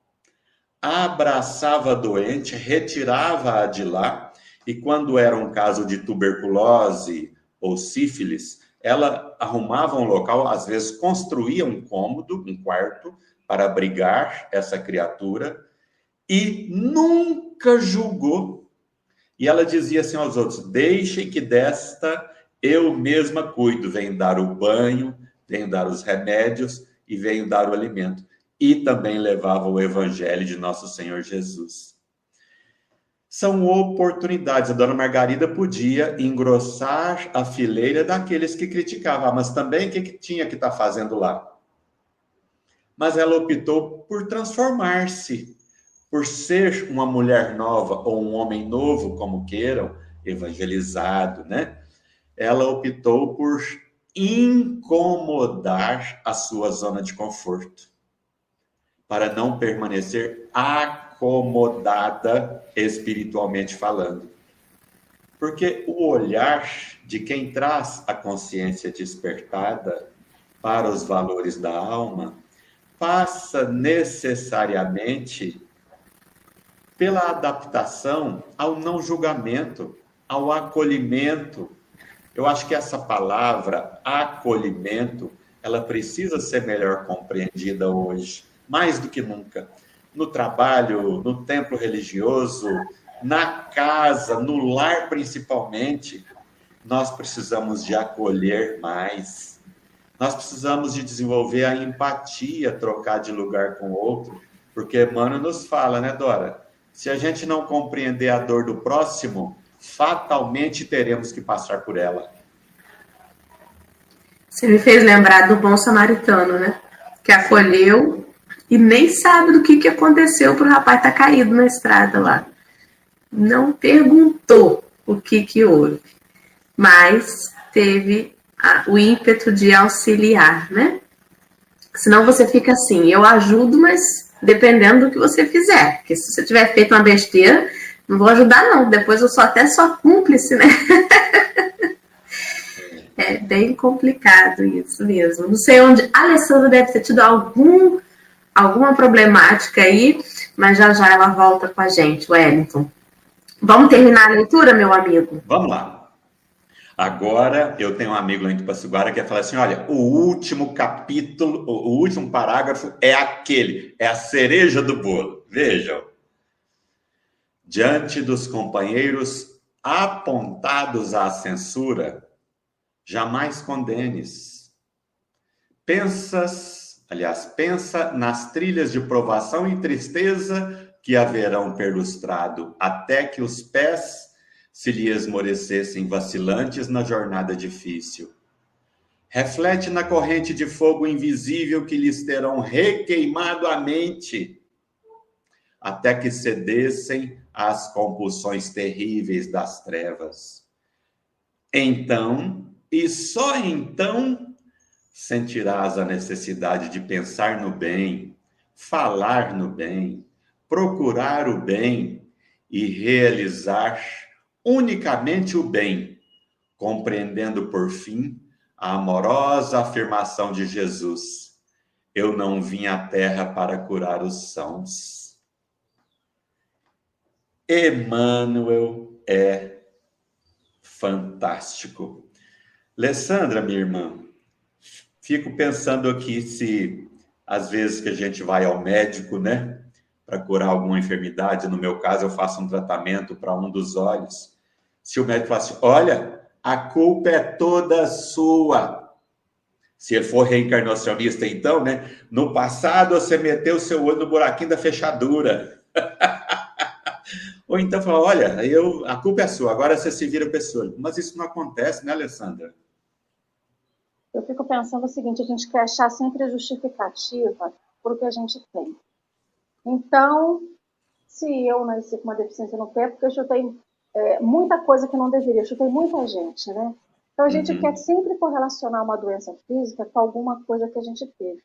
[SPEAKER 3] abraçava a doente, retirava-a de lá, e quando era um caso de tuberculose ou sífilis, ela arrumava um local, às vezes construía um cômodo, um quarto, para abrigar essa criatura, e nunca julgou. E ela dizia assim aos outros: Deixem que desta eu mesma cuido, vem dar o banho, venho dar os remédios e venho dar o alimento. e também levava o evangelho de nosso Senhor Jesus. São oportunidades. A dona Margarida podia engrossar a fileira daqueles que criticavam, ah, mas também o que, que tinha que estar tá fazendo lá? Mas ela optou por transformar-se, por ser uma mulher nova ou um homem novo, como queiram, evangelizado, né? Ela optou por incomodar a sua zona de conforto para não permanecer acomodada espiritualmente falando. Porque o olhar de quem traz a consciência despertada para os valores da alma passa necessariamente pela adaptação ao não julgamento, ao acolhimento. Eu acho que essa palavra acolhimento, ela precisa ser melhor compreendida hoje mais do que nunca. No trabalho, no templo religioso, na casa, no lar principalmente, nós precisamos de acolher mais. Nós precisamos de desenvolver a empatia, trocar de lugar com o outro, porque Emmanuel nos fala, né, Dora? Se a gente não compreender a dor do próximo, fatalmente teremos que passar por ela.
[SPEAKER 1] Você me fez lembrar do bom samaritano, né? Que acolheu e nem sabe do que, que aconteceu para o rapaz estar tá caído na estrada lá. Não perguntou o que, que houve, mas teve a, o ímpeto de auxiliar, né? Senão você fica assim, eu ajudo, mas dependendo do que você fizer. Porque se você tiver feito uma besteira, não vou ajudar não, depois eu sou até só cúmplice, né? é bem complicado isso mesmo. Não sei onde. A Alessandra deve ter tido algum alguma problemática aí, mas já já ela volta com a gente, Wellington. Vamos terminar a leitura, meu amigo?
[SPEAKER 3] Vamos lá. Agora eu tenho um amigo lá em Tupaciguara que vai falar assim: olha, o último capítulo, o último parágrafo é aquele, é a cereja do bolo. Vejam. Diante dos companheiros apontados à censura, jamais condenes. Pensas Aliás, pensa nas trilhas de provação e tristeza que haverão perlustrado, até que os pés se lhe esmorecessem vacilantes na jornada difícil. Reflete na corrente de fogo invisível que lhes terão requeimado a mente, até que cedessem às compulsões terríveis das trevas. Então, e só então, sentirás a necessidade de pensar no bem, falar no bem, procurar o bem e realizar unicamente o bem, compreendendo por fim a amorosa afirmação de Jesus: Eu não vim à terra para curar os sãos. Emmanuel é fantástico. Alessandra, minha irmã, Fico pensando aqui se às vezes que a gente vai ao médico, né, para curar alguma enfermidade, no meu caso eu faço um tratamento para um dos olhos. Se o médico fala assim, olha, a culpa é toda sua. Se ele for reencarnacionista, então, né? No passado você meteu seu olho no buraquinho da fechadura. Ou então fala, olha, eu, a culpa é sua, agora você se vira pessoa. Mas isso não acontece, né, Alessandra?
[SPEAKER 2] Eu fico pensando o seguinte: a gente quer achar sempre a justificativa por o que a gente tem. Então, se eu nasci com uma deficiência no pé, porque eu chutei é, muita coisa que não deveria, eu chutei muita gente, né? Então a gente uhum. quer sempre correlacionar uma doença física com alguma coisa que a gente teve,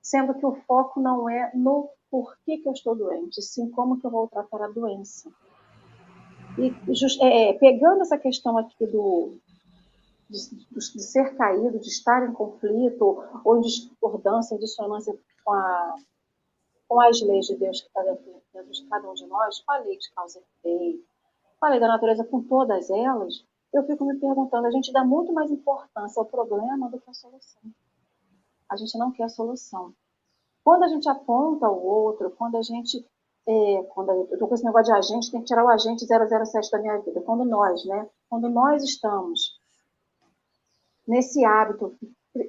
[SPEAKER 2] sendo que o foco não é no porquê que eu estou doente, sim como que eu vou tratar a doença. E just, é, pegando essa questão aqui do, de, de, ser caído, de estar em conflito ou em discordância, em dissonância com, a, com as leis de Deus que está dentro, dentro de cada um de nós, com a lei de causa e efeito, com a lei da natureza, com todas elas, eu fico me perguntando, a gente dá muito mais importância ao problema do que à solução. A gente não quer a solução. Quando a gente aponta o outro, quando a gente é, quando eu estou com esse negócio de agente, tem que tirar o agente 007 da minha vida. Quando nós, né? Quando nós estamos nesse hábito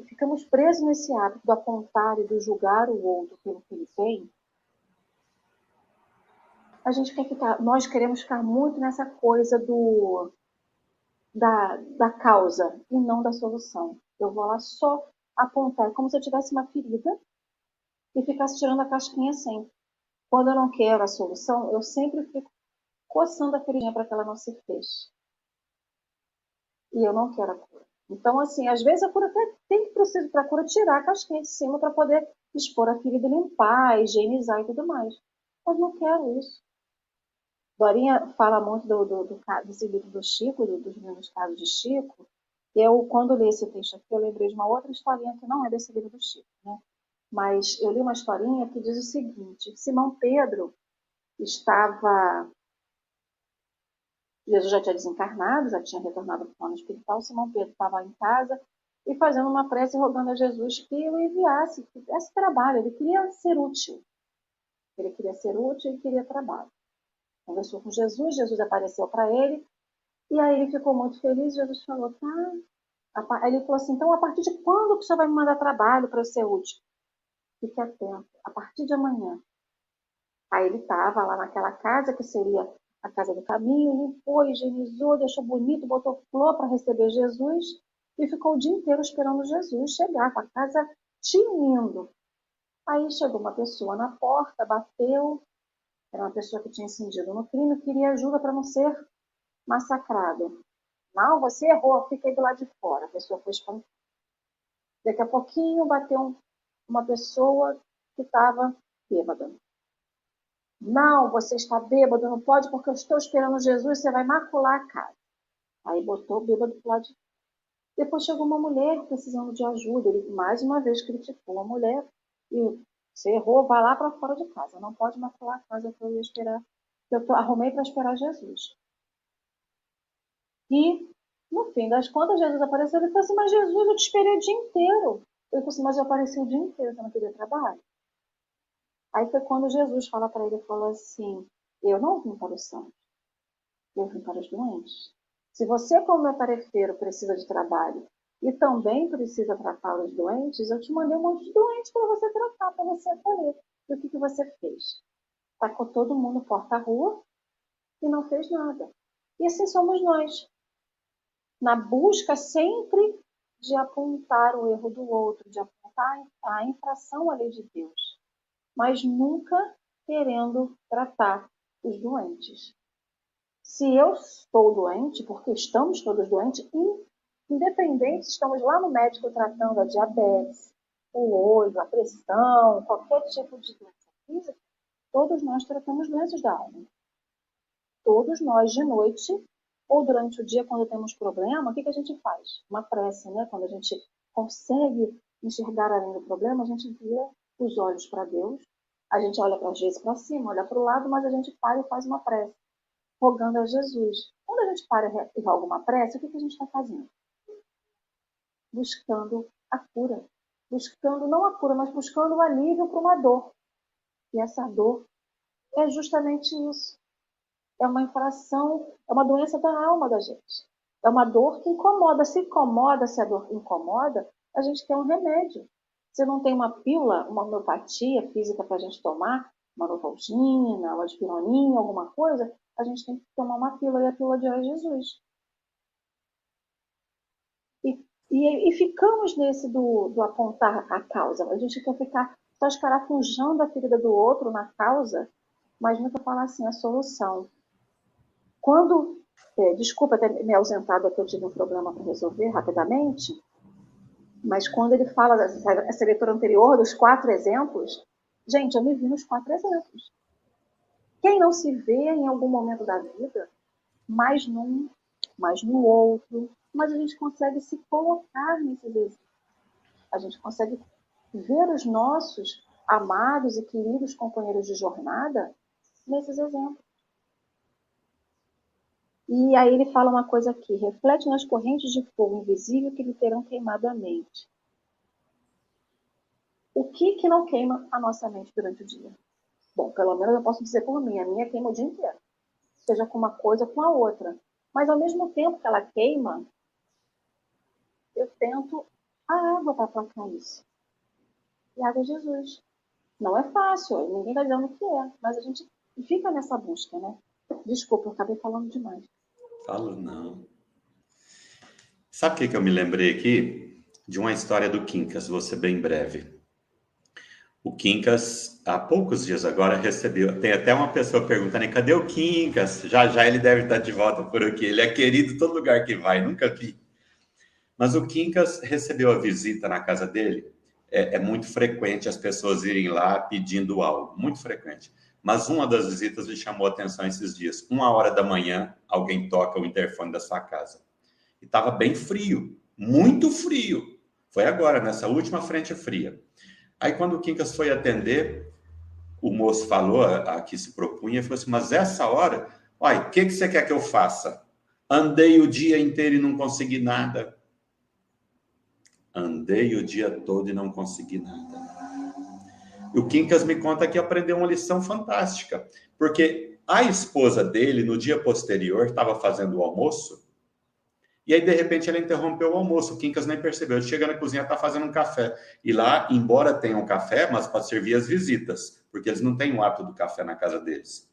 [SPEAKER 2] ficamos presos nesse hábito do apontar e do julgar o outro pelo que ele tem, a gente quer ficar, nós queremos ficar muito nessa coisa do da, da causa e não da solução. Eu vou lá só apontar, como se eu tivesse uma ferida e ficasse tirando a casquinha sempre. Quando eu não quero a solução, eu sempre fico coçando a feridinha para que ela não se feche. E eu não quero a cura. Então, assim, às vezes a cura até tem que precisar para a cura tirar a casquinha de cima para poder expor a ferida, limpar, higienizar e tudo mais. Mas não quero isso. Dorinha fala muito do, do, do, desse livro do Chico, do, dos meus casos de Chico. Eu, quando li esse texto aqui, eu lembrei de uma outra historinha que não é desse livro do Chico, né? Mas eu li uma historinha que diz o seguinte: Simão Pedro estava Jesus já tinha desencarnado, já tinha retornado para o plano espiritual. Simão Pedro estava em casa e fazendo uma prece rogando a Jesus que o enviasse, que desse trabalho. Ele queria ser útil. Ele queria ser útil e queria trabalho. Conversou com Jesus, Jesus apareceu para ele e aí ele ficou muito feliz. Jesus falou: tá. Aí ele falou assim: então a partir de quando que o senhor vai me mandar trabalho para eu ser útil? Fique atento, a partir de amanhã. Aí ele estava lá naquela casa que seria a casa do caminho, limpou, higienizou, deixou bonito, botou flor para receber Jesus e ficou o dia inteiro esperando Jesus chegar com a casa tinindo. Aí chegou uma pessoa na porta, bateu, era uma pessoa que tinha incidido no crime, queria ajuda para não ser massacrado. Não, você errou, fiquei do lado de fora. A pessoa foi espancada. Daqui a pouquinho bateu uma pessoa que estava bêbada. Não, você está bêbado, não pode, porque eu estou esperando Jesus, você vai macular a casa. Aí botou o bêbado para lado de Depois chegou uma mulher precisando de ajuda. Ele mais uma vez criticou a mulher e você errou, vai lá para fora de casa. Não pode macular a casa que eu ia esperar. Eu tô, arrumei para esperar Jesus. E, no fim das contas, Jesus apareceu e falou assim: Mas Jesus, eu te esperei o dia inteiro. Ele falou assim: Mas eu apareci o dia inteiro, você não queria trabalho? Aí foi quando Jesus fala para ele, falou assim, eu não vim para os santos, eu vim para os doentes. Se você, como meu tarefeiro, precisa de trabalho e também precisa tratar os doentes, eu te mandei um monte de doentes para você tratar, para você acolher. E o que, que você fez? Tacou todo mundo porta-rua e não fez nada. E assim somos nós. Na busca sempre de apontar o erro do outro, de apontar a infração à lei de Deus mas nunca querendo tratar os doentes. Se eu estou doente, porque estamos todos doentes, independente se estamos lá no médico tratando a diabetes, o olho, a pressão, qualquer tipo de doença física, todos nós tratamos doenças da alma. Todos nós, de noite ou durante o dia, quando temos problema, o que, que a gente faz? Uma prece, né? Quando a gente consegue enxergar além do problema, a gente vira os olhos para Deus, a gente olha para vezes para cima, olha para o lado, mas a gente para e faz uma prece, rogando a Jesus. Quando a gente para e roga uma prece, o que, que a gente está fazendo? Buscando a cura. Buscando, não a cura, mas buscando o alívio para uma dor. E essa dor é justamente isso. É uma infração, é uma doença da alma da gente. É uma dor que incomoda. Se incomoda, se a dor incomoda, a gente quer um remédio. Se não tem uma pílula, uma homeopatia física para a gente tomar, uma novalgina, uma dipironinha, alguma coisa, a gente tem que tomar uma pílula e a pílula de hoje é Jesus. E, e, e, ficamos nesse do, do apontar a causa. A gente quer ficar só escarafunjando a ferida do outro na causa, mas nunca falar assim a solução. Quando, é, desculpa ter me ausentado aqui, eu tive um problema para resolver rapidamente, mas quando ele fala essa leitura anterior dos quatro exemplos, gente, eu me vi nos quatro exemplos. Quem não se vê em algum momento da vida, mais num, mais no outro, mas a gente consegue se colocar nesses exemplos. A gente consegue ver os nossos amados e queridos companheiros de jornada nesses exemplos. E aí ele fala uma coisa aqui: reflete nas correntes de fogo invisível que lhe terão queimado a mente. O que que não queima a nossa mente durante o dia? Bom, pelo menos eu posso dizer por mim, a minha queima o dia inteiro. Seja com uma coisa ou com a outra. Mas ao mesmo tempo que ela queima, eu tento a água para aplacar isso. E a água é Jesus. Não é fácil, ninguém está dizendo o que é, mas a gente fica nessa busca, né? Desculpa, eu acabei falando demais.
[SPEAKER 3] Falo não. Sabe o que, que eu me lembrei aqui? De uma história do Quincas, vou ser bem breve. O Quincas, há poucos dias agora, recebeu. Tem até uma pessoa perguntando: cadê o Quincas? Já já ele deve estar de volta por aqui. Ele é querido todo lugar que vai, nunca vi. Mas o Quincas recebeu a visita na casa dele. É, é muito frequente as pessoas irem lá pedindo algo, muito frequente. Mas uma das visitas me chamou a atenção esses dias. Uma hora da manhã, alguém toca o interfone da sua casa. E estava bem frio, muito frio. Foi agora, nessa última frente fria. Aí, quando o Quincas foi atender, o moço falou, a, a que se propunha, falou assim: Mas essa hora, olha, o que, que você quer que eu faça? Andei o dia inteiro e não consegui nada. Andei o dia todo e não consegui nada. E o Quincas me conta que aprendeu uma lição fantástica, porque a esposa dele, no dia posterior, estava fazendo o almoço e aí, de repente, ela interrompeu o almoço. O Quincas nem percebeu. Chega na cozinha, está fazendo um café. E lá, embora tenha um café, mas para servir as visitas, porque eles não têm o hábito do café na casa deles.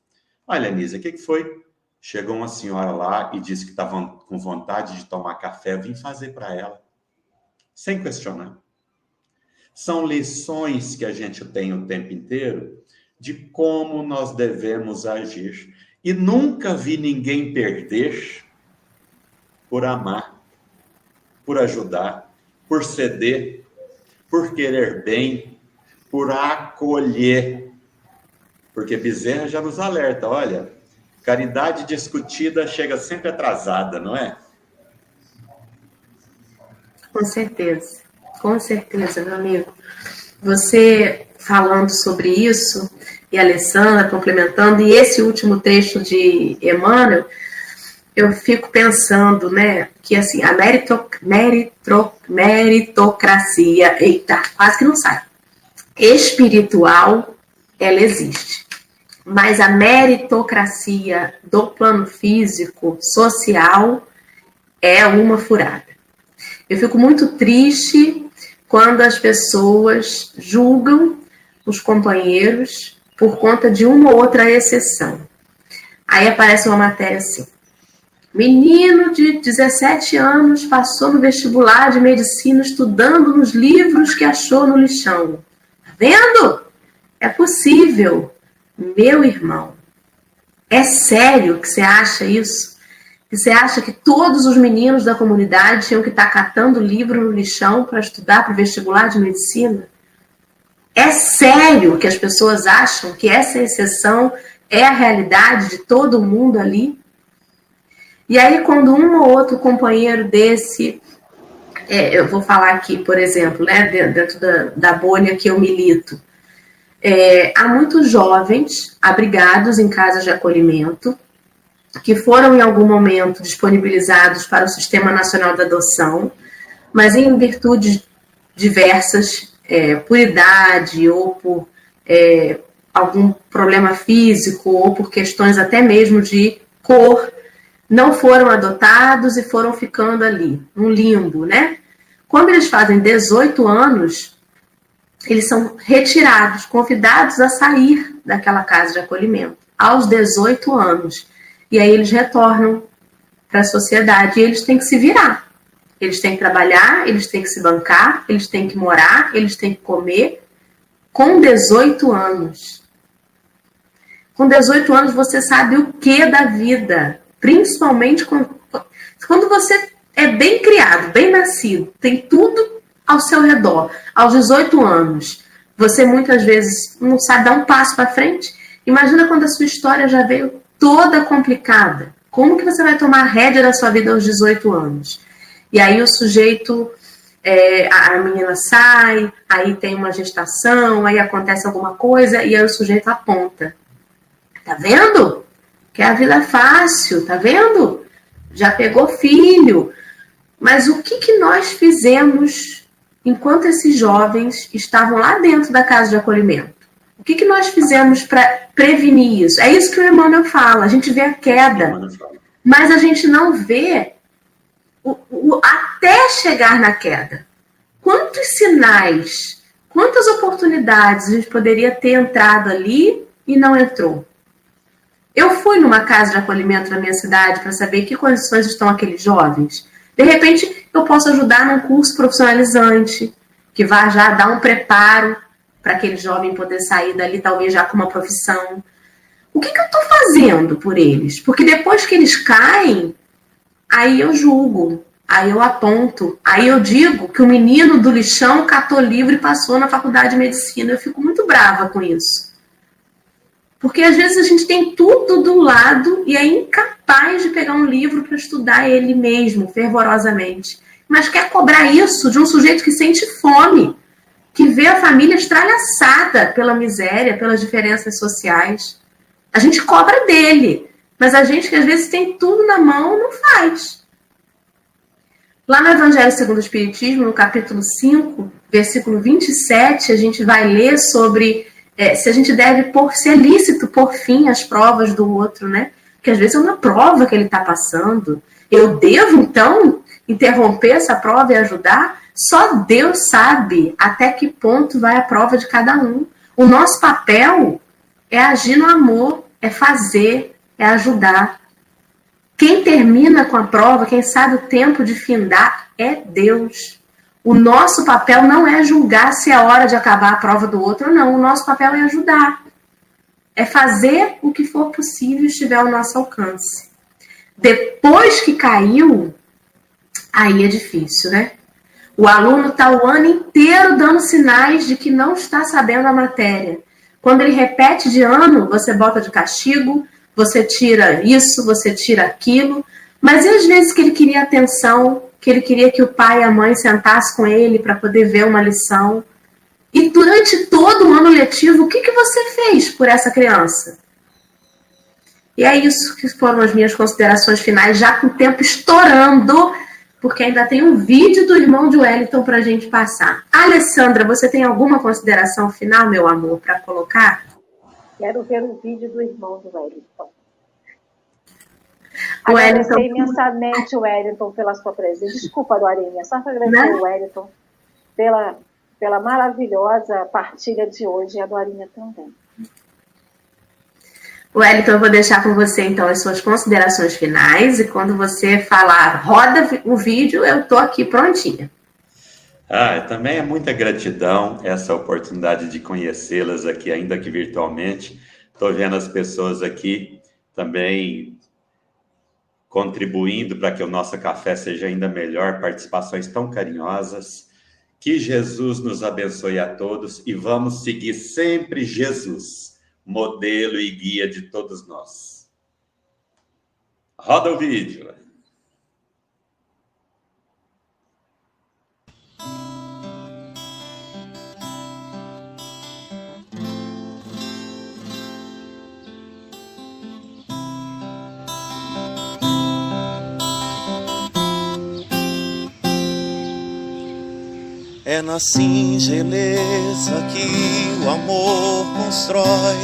[SPEAKER 3] Olha, Anísia, o que, que foi? Chegou uma senhora lá e disse que estava com vontade de tomar café. Eu vim fazer para ela, sem questionar. São lições que a gente tem o tempo inteiro de como nós devemos agir. E nunca vi ninguém perder por amar, por ajudar, por ceder, por querer bem, por acolher. Porque Bezerra já nos alerta, olha, caridade discutida chega sempre atrasada, não é?
[SPEAKER 1] Com certeza, com certeza, meu amigo. Você falando sobre isso, e a Alessandra complementando, e esse último trecho de Emmanuel, eu fico pensando, né, que assim, a merito, merito, meritocracia, eita, quase que não sai, espiritual, ela existe. Mas a meritocracia do plano físico, social, é uma furada. Eu fico muito triste quando as pessoas julgam os companheiros por conta de uma ou outra exceção. Aí aparece uma matéria assim: Menino de 17 anos passou no vestibular de medicina estudando nos livros que achou no lixão. Tá vendo? É possível, meu irmão. É sério que você acha isso? Que você acha que todos os meninos da comunidade tinham que estar catando livro no lixão para estudar para o vestibular de medicina? É sério que as pessoas acham que essa exceção é a realidade de todo mundo ali? E aí, quando um ou outro companheiro desse, é, eu vou falar aqui, por exemplo, né, dentro da, da bolha que eu milito, é, há muitos jovens abrigados em casas de acolhimento que foram em algum momento disponibilizados para o Sistema Nacional da Adoção, mas em virtudes diversas, é, por idade ou por é, algum problema físico ou por questões até mesmo de cor, não foram adotados e foram ficando ali, um limbo, né? Quando eles fazem 18 anos, eles são retirados, convidados a sair daquela casa de acolhimento, aos 18 anos. E aí eles retornam para a sociedade e eles têm que se virar. Eles têm que trabalhar, eles têm que se bancar, eles têm que morar, eles têm que comer. Com 18 anos. Com 18 anos você sabe o que da vida Principalmente quando, você é bem criado, bem nascido, tem tudo ao seu redor, aos 18 anos, você muitas vezes não sabe dar um passo para frente. Imagina quando a sua história já veio toda complicada. Como que você vai tomar a rédea da sua vida aos 18 anos? E aí o sujeito, é, a menina sai, aí tem uma gestação, aí acontece alguma coisa e aí o sujeito aponta. Tá vendo? que a vida é fácil, tá vendo? Já pegou filho. Mas o que, que nós fizemos enquanto esses jovens estavam lá dentro da casa de acolhimento? O que, que nós fizemos para prevenir isso? É isso que o Emmanuel fala. A gente vê a queda, mas a gente não vê o, o, até chegar na queda. quantos sinais, quantas oportunidades a gente poderia ter entrado ali e não entrou? Eu fui numa casa de acolhimento na minha cidade para saber que condições estão aqueles jovens. De repente, eu posso ajudar num curso profissionalizante, que vai já dar um preparo para aquele jovem poder sair dali, talvez já com uma profissão. O que, que eu estou fazendo por eles? Porque depois que eles caem, aí eu julgo, aí eu aponto, aí eu digo que o menino do lixão catou livro e passou na faculdade de medicina. Eu fico muito brava com isso. Porque às vezes a gente tem tudo do lado e é incapaz de pegar um livro para estudar ele mesmo, fervorosamente. Mas quer cobrar isso de um sujeito que sente fome, que vê a família estralhaçada pela miséria, pelas diferenças sociais. A gente cobra dele, mas a gente que às vezes tem tudo na mão não faz. Lá no Evangelho segundo o Espiritismo, no capítulo 5, versículo 27, a gente vai ler sobre é, se a gente deve por ser lícito por fim as provas do outro, né? Que às vezes é uma prova que ele está passando. Eu devo, então, interromper essa prova e ajudar? Só Deus sabe até que ponto vai a prova de cada um. O nosso papel é agir no amor, é fazer, é ajudar. Quem termina com a prova, quem sabe o tempo de findar, é Deus. O nosso papel não é julgar se é hora de acabar a prova do outro, não. O nosso papel é ajudar. É fazer o que for possível estiver ao nosso alcance. Depois que caiu, aí é difícil, né? O aluno está o ano inteiro dando sinais de que não está sabendo a matéria. Quando ele repete de ano, você bota de castigo, você tira isso, você tira aquilo. Mas e às vezes que ele queria atenção, que ele queria que o pai e a mãe sentassem com ele para poder ver uma lição. E durante todo o ano letivo, o que, que você fez por essa criança? E é isso que foram as minhas considerações finais, já com o tempo estourando, porque ainda tem um vídeo do irmão de Wellington para a gente passar. Alessandra, você tem alguma consideração final, meu amor, para colocar?
[SPEAKER 2] Quero ver o vídeo do irmão do Wellington. Agradecer Wellington. imensamente o Wellington pela sua presença. Desculpa, Dorinha, só para agradecer o Wellington pela, pela maravilhosa partilha de hoje e a Dorinha também.
[SPEAKER 1] Wellington, eu vou deixar com você então as suas considerações finais e quando você falar roda o vídeo, eu estou aqui prontinha.
[SPEAKER 3] Ah, também é muita gratidão essa oportunidade de conhecê-las aqui, ainda que virtualmente. Estou vendo as pessoas aqui também contribuindo para que o nosso café seja ainda melhor, participações tão carinhosas. Que Jesus nos abençoe a todos e vamos seguir sempre Jesus, modelo e guia de todos nós. Roda o vídeo.
[SPEAKER 4] É na singeleza que o amor constrói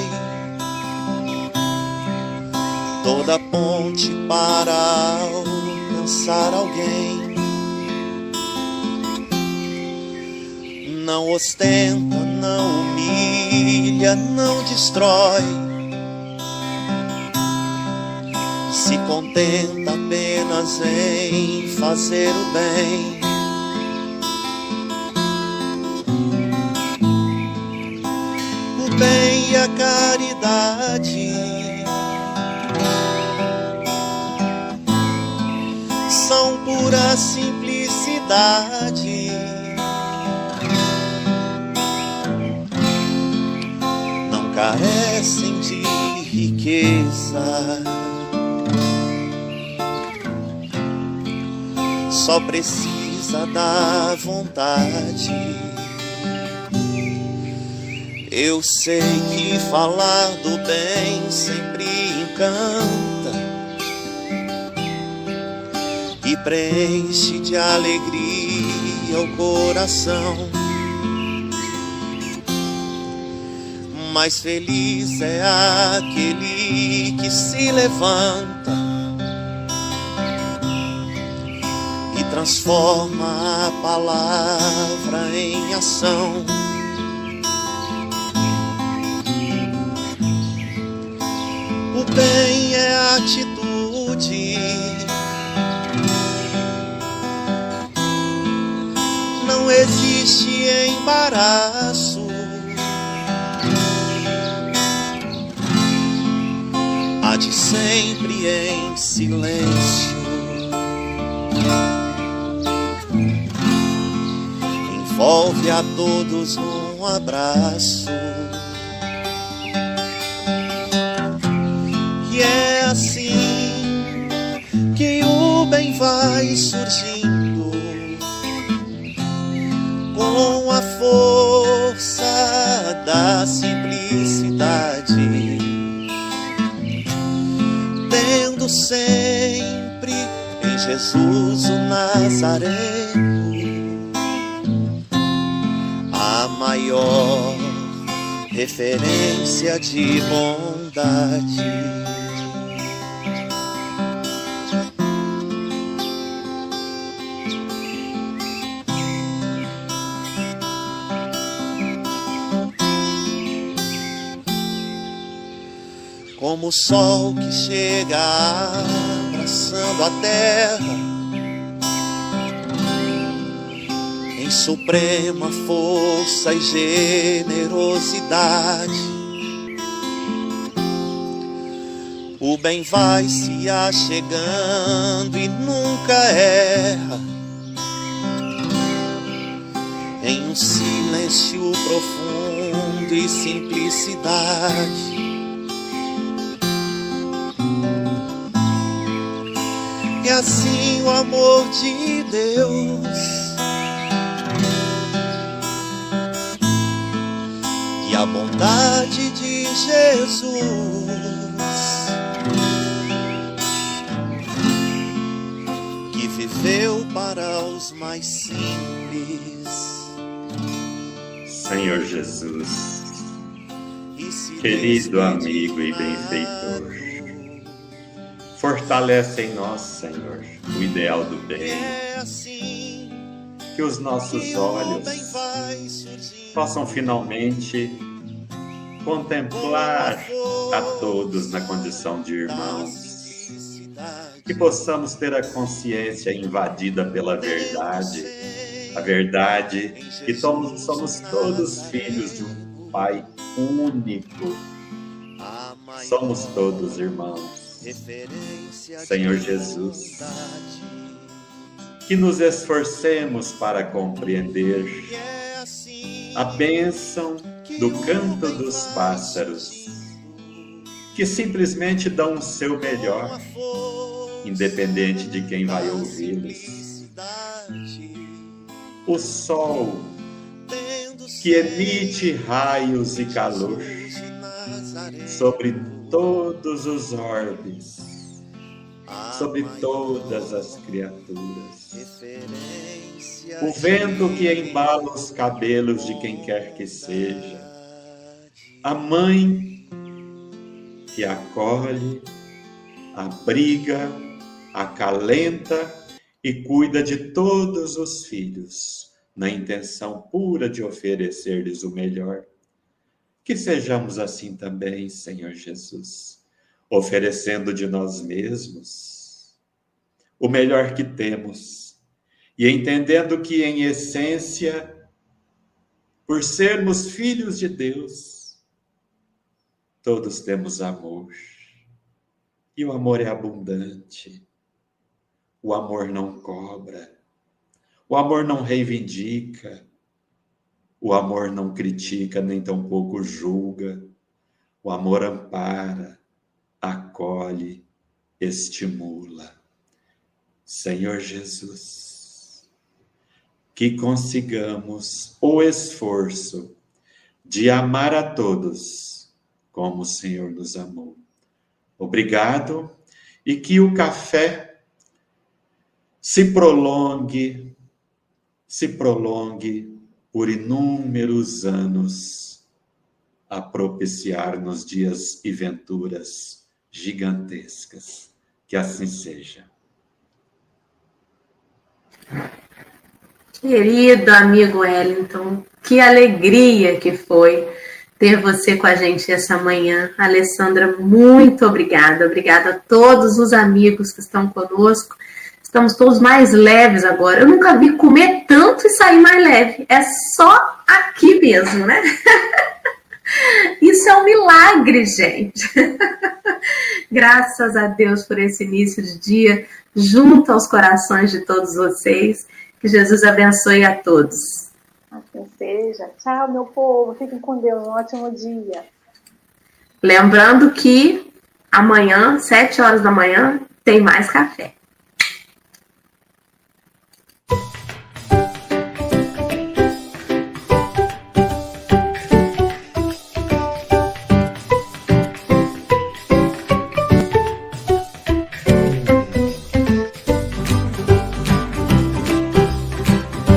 [SPEAKER 4] toda ponte para alcançar alguém. Não ostenta, não humilha, não destrói. Se contenta apenas em fazer o bem. Bem e a caridade são pura simplicidade. Não carecem de riqueza. Só precisa da vontade. Eu sei que falar do bem sempre encanta e preenche de alegria o coração. Mais feliz é aquele que se levanta e transforma a palavra em ação. O bem é atitude. Não existe embaraço. Há de sempre em silêncio. Envolve a todos um abraço. É assim que o bem vai surgindo com a força da simplicidade, tendo sempre em Jesus o Nazareno a maior referência de bondade. Como o sol que chega abraçando a terra em suprema força e generosidade. O bem vai se achegando e nunca erra. Em um silêncio profundo e simplicidade. E assim o amor de Deus e a bondade de Jesus que viveu para os mais simples.
[SPEAKER 3] Senhor Jesus, querido amigo e benfeitor Fortalece em nós, Senhor, o ideal do bem. Que os nossos olhos possam finalmente contemplar a todos na condição de irmãos. Que possamos ter a consciência invadida pela verdade, a verdade que somos, somos todos filhos de um Pai único. Somos todos irmãos Senhor Jesus, que nos esforcemos para compreender a bênção do canto dos pássaros, que simplesmente dão o seu melhor, independente de quem vai ouvi-los. O sol que emite raios e calor sobre todos os orbes, sobre todas as criaturas. O vento que embala os cabelos de quem quer que seja. A mãe que acolhe, abriga, acalenta e cuida de todos os filhos, na intenção pura de oferecer-lhes o melhor que sejamos assim também, Senhor Jesus, oferecendo de nós mesmos o melhor que temos e entendendo que, em essência, por sermos filhos de Deus, todos temos amor. E o amor é abundante. O amor não cobra. O amor não reivindica. O amor não critica, nem tampouco julga. O amor ampara, acolhe, estimula. Senhor Jesus, que consigamos o esforço de amar a todos como o Senhor nos amou. Obrigado e que o café se prolongue, se prolongue por inúmeros anos a propiciar-nos dias e venturas gigantescas. Que assim seja.
[SPEAKER 1] Querido amigo Wellington, que alegria que foi ter você com a gente essa manhã. Alessandra, muito obrigada. Obrigada a todos os amigos que estão conosco. Estamos todos mais leves agora. Eu nunca vi comer tanto e sair mais leve. É só aqui mesmo, né? Isso é um milagre, gente. Graças a Deus por esse início de dia, junto aos corações de todos vocês. Que Jesus abençoe a todos.
[SPEAKER 2] Assim seja. Tchau, meu povo. Fiquem com Deus. Um ótimo dia.
[SPEAKER 1] Lembrando que amanhã, sete horas da manhã, tem mais café.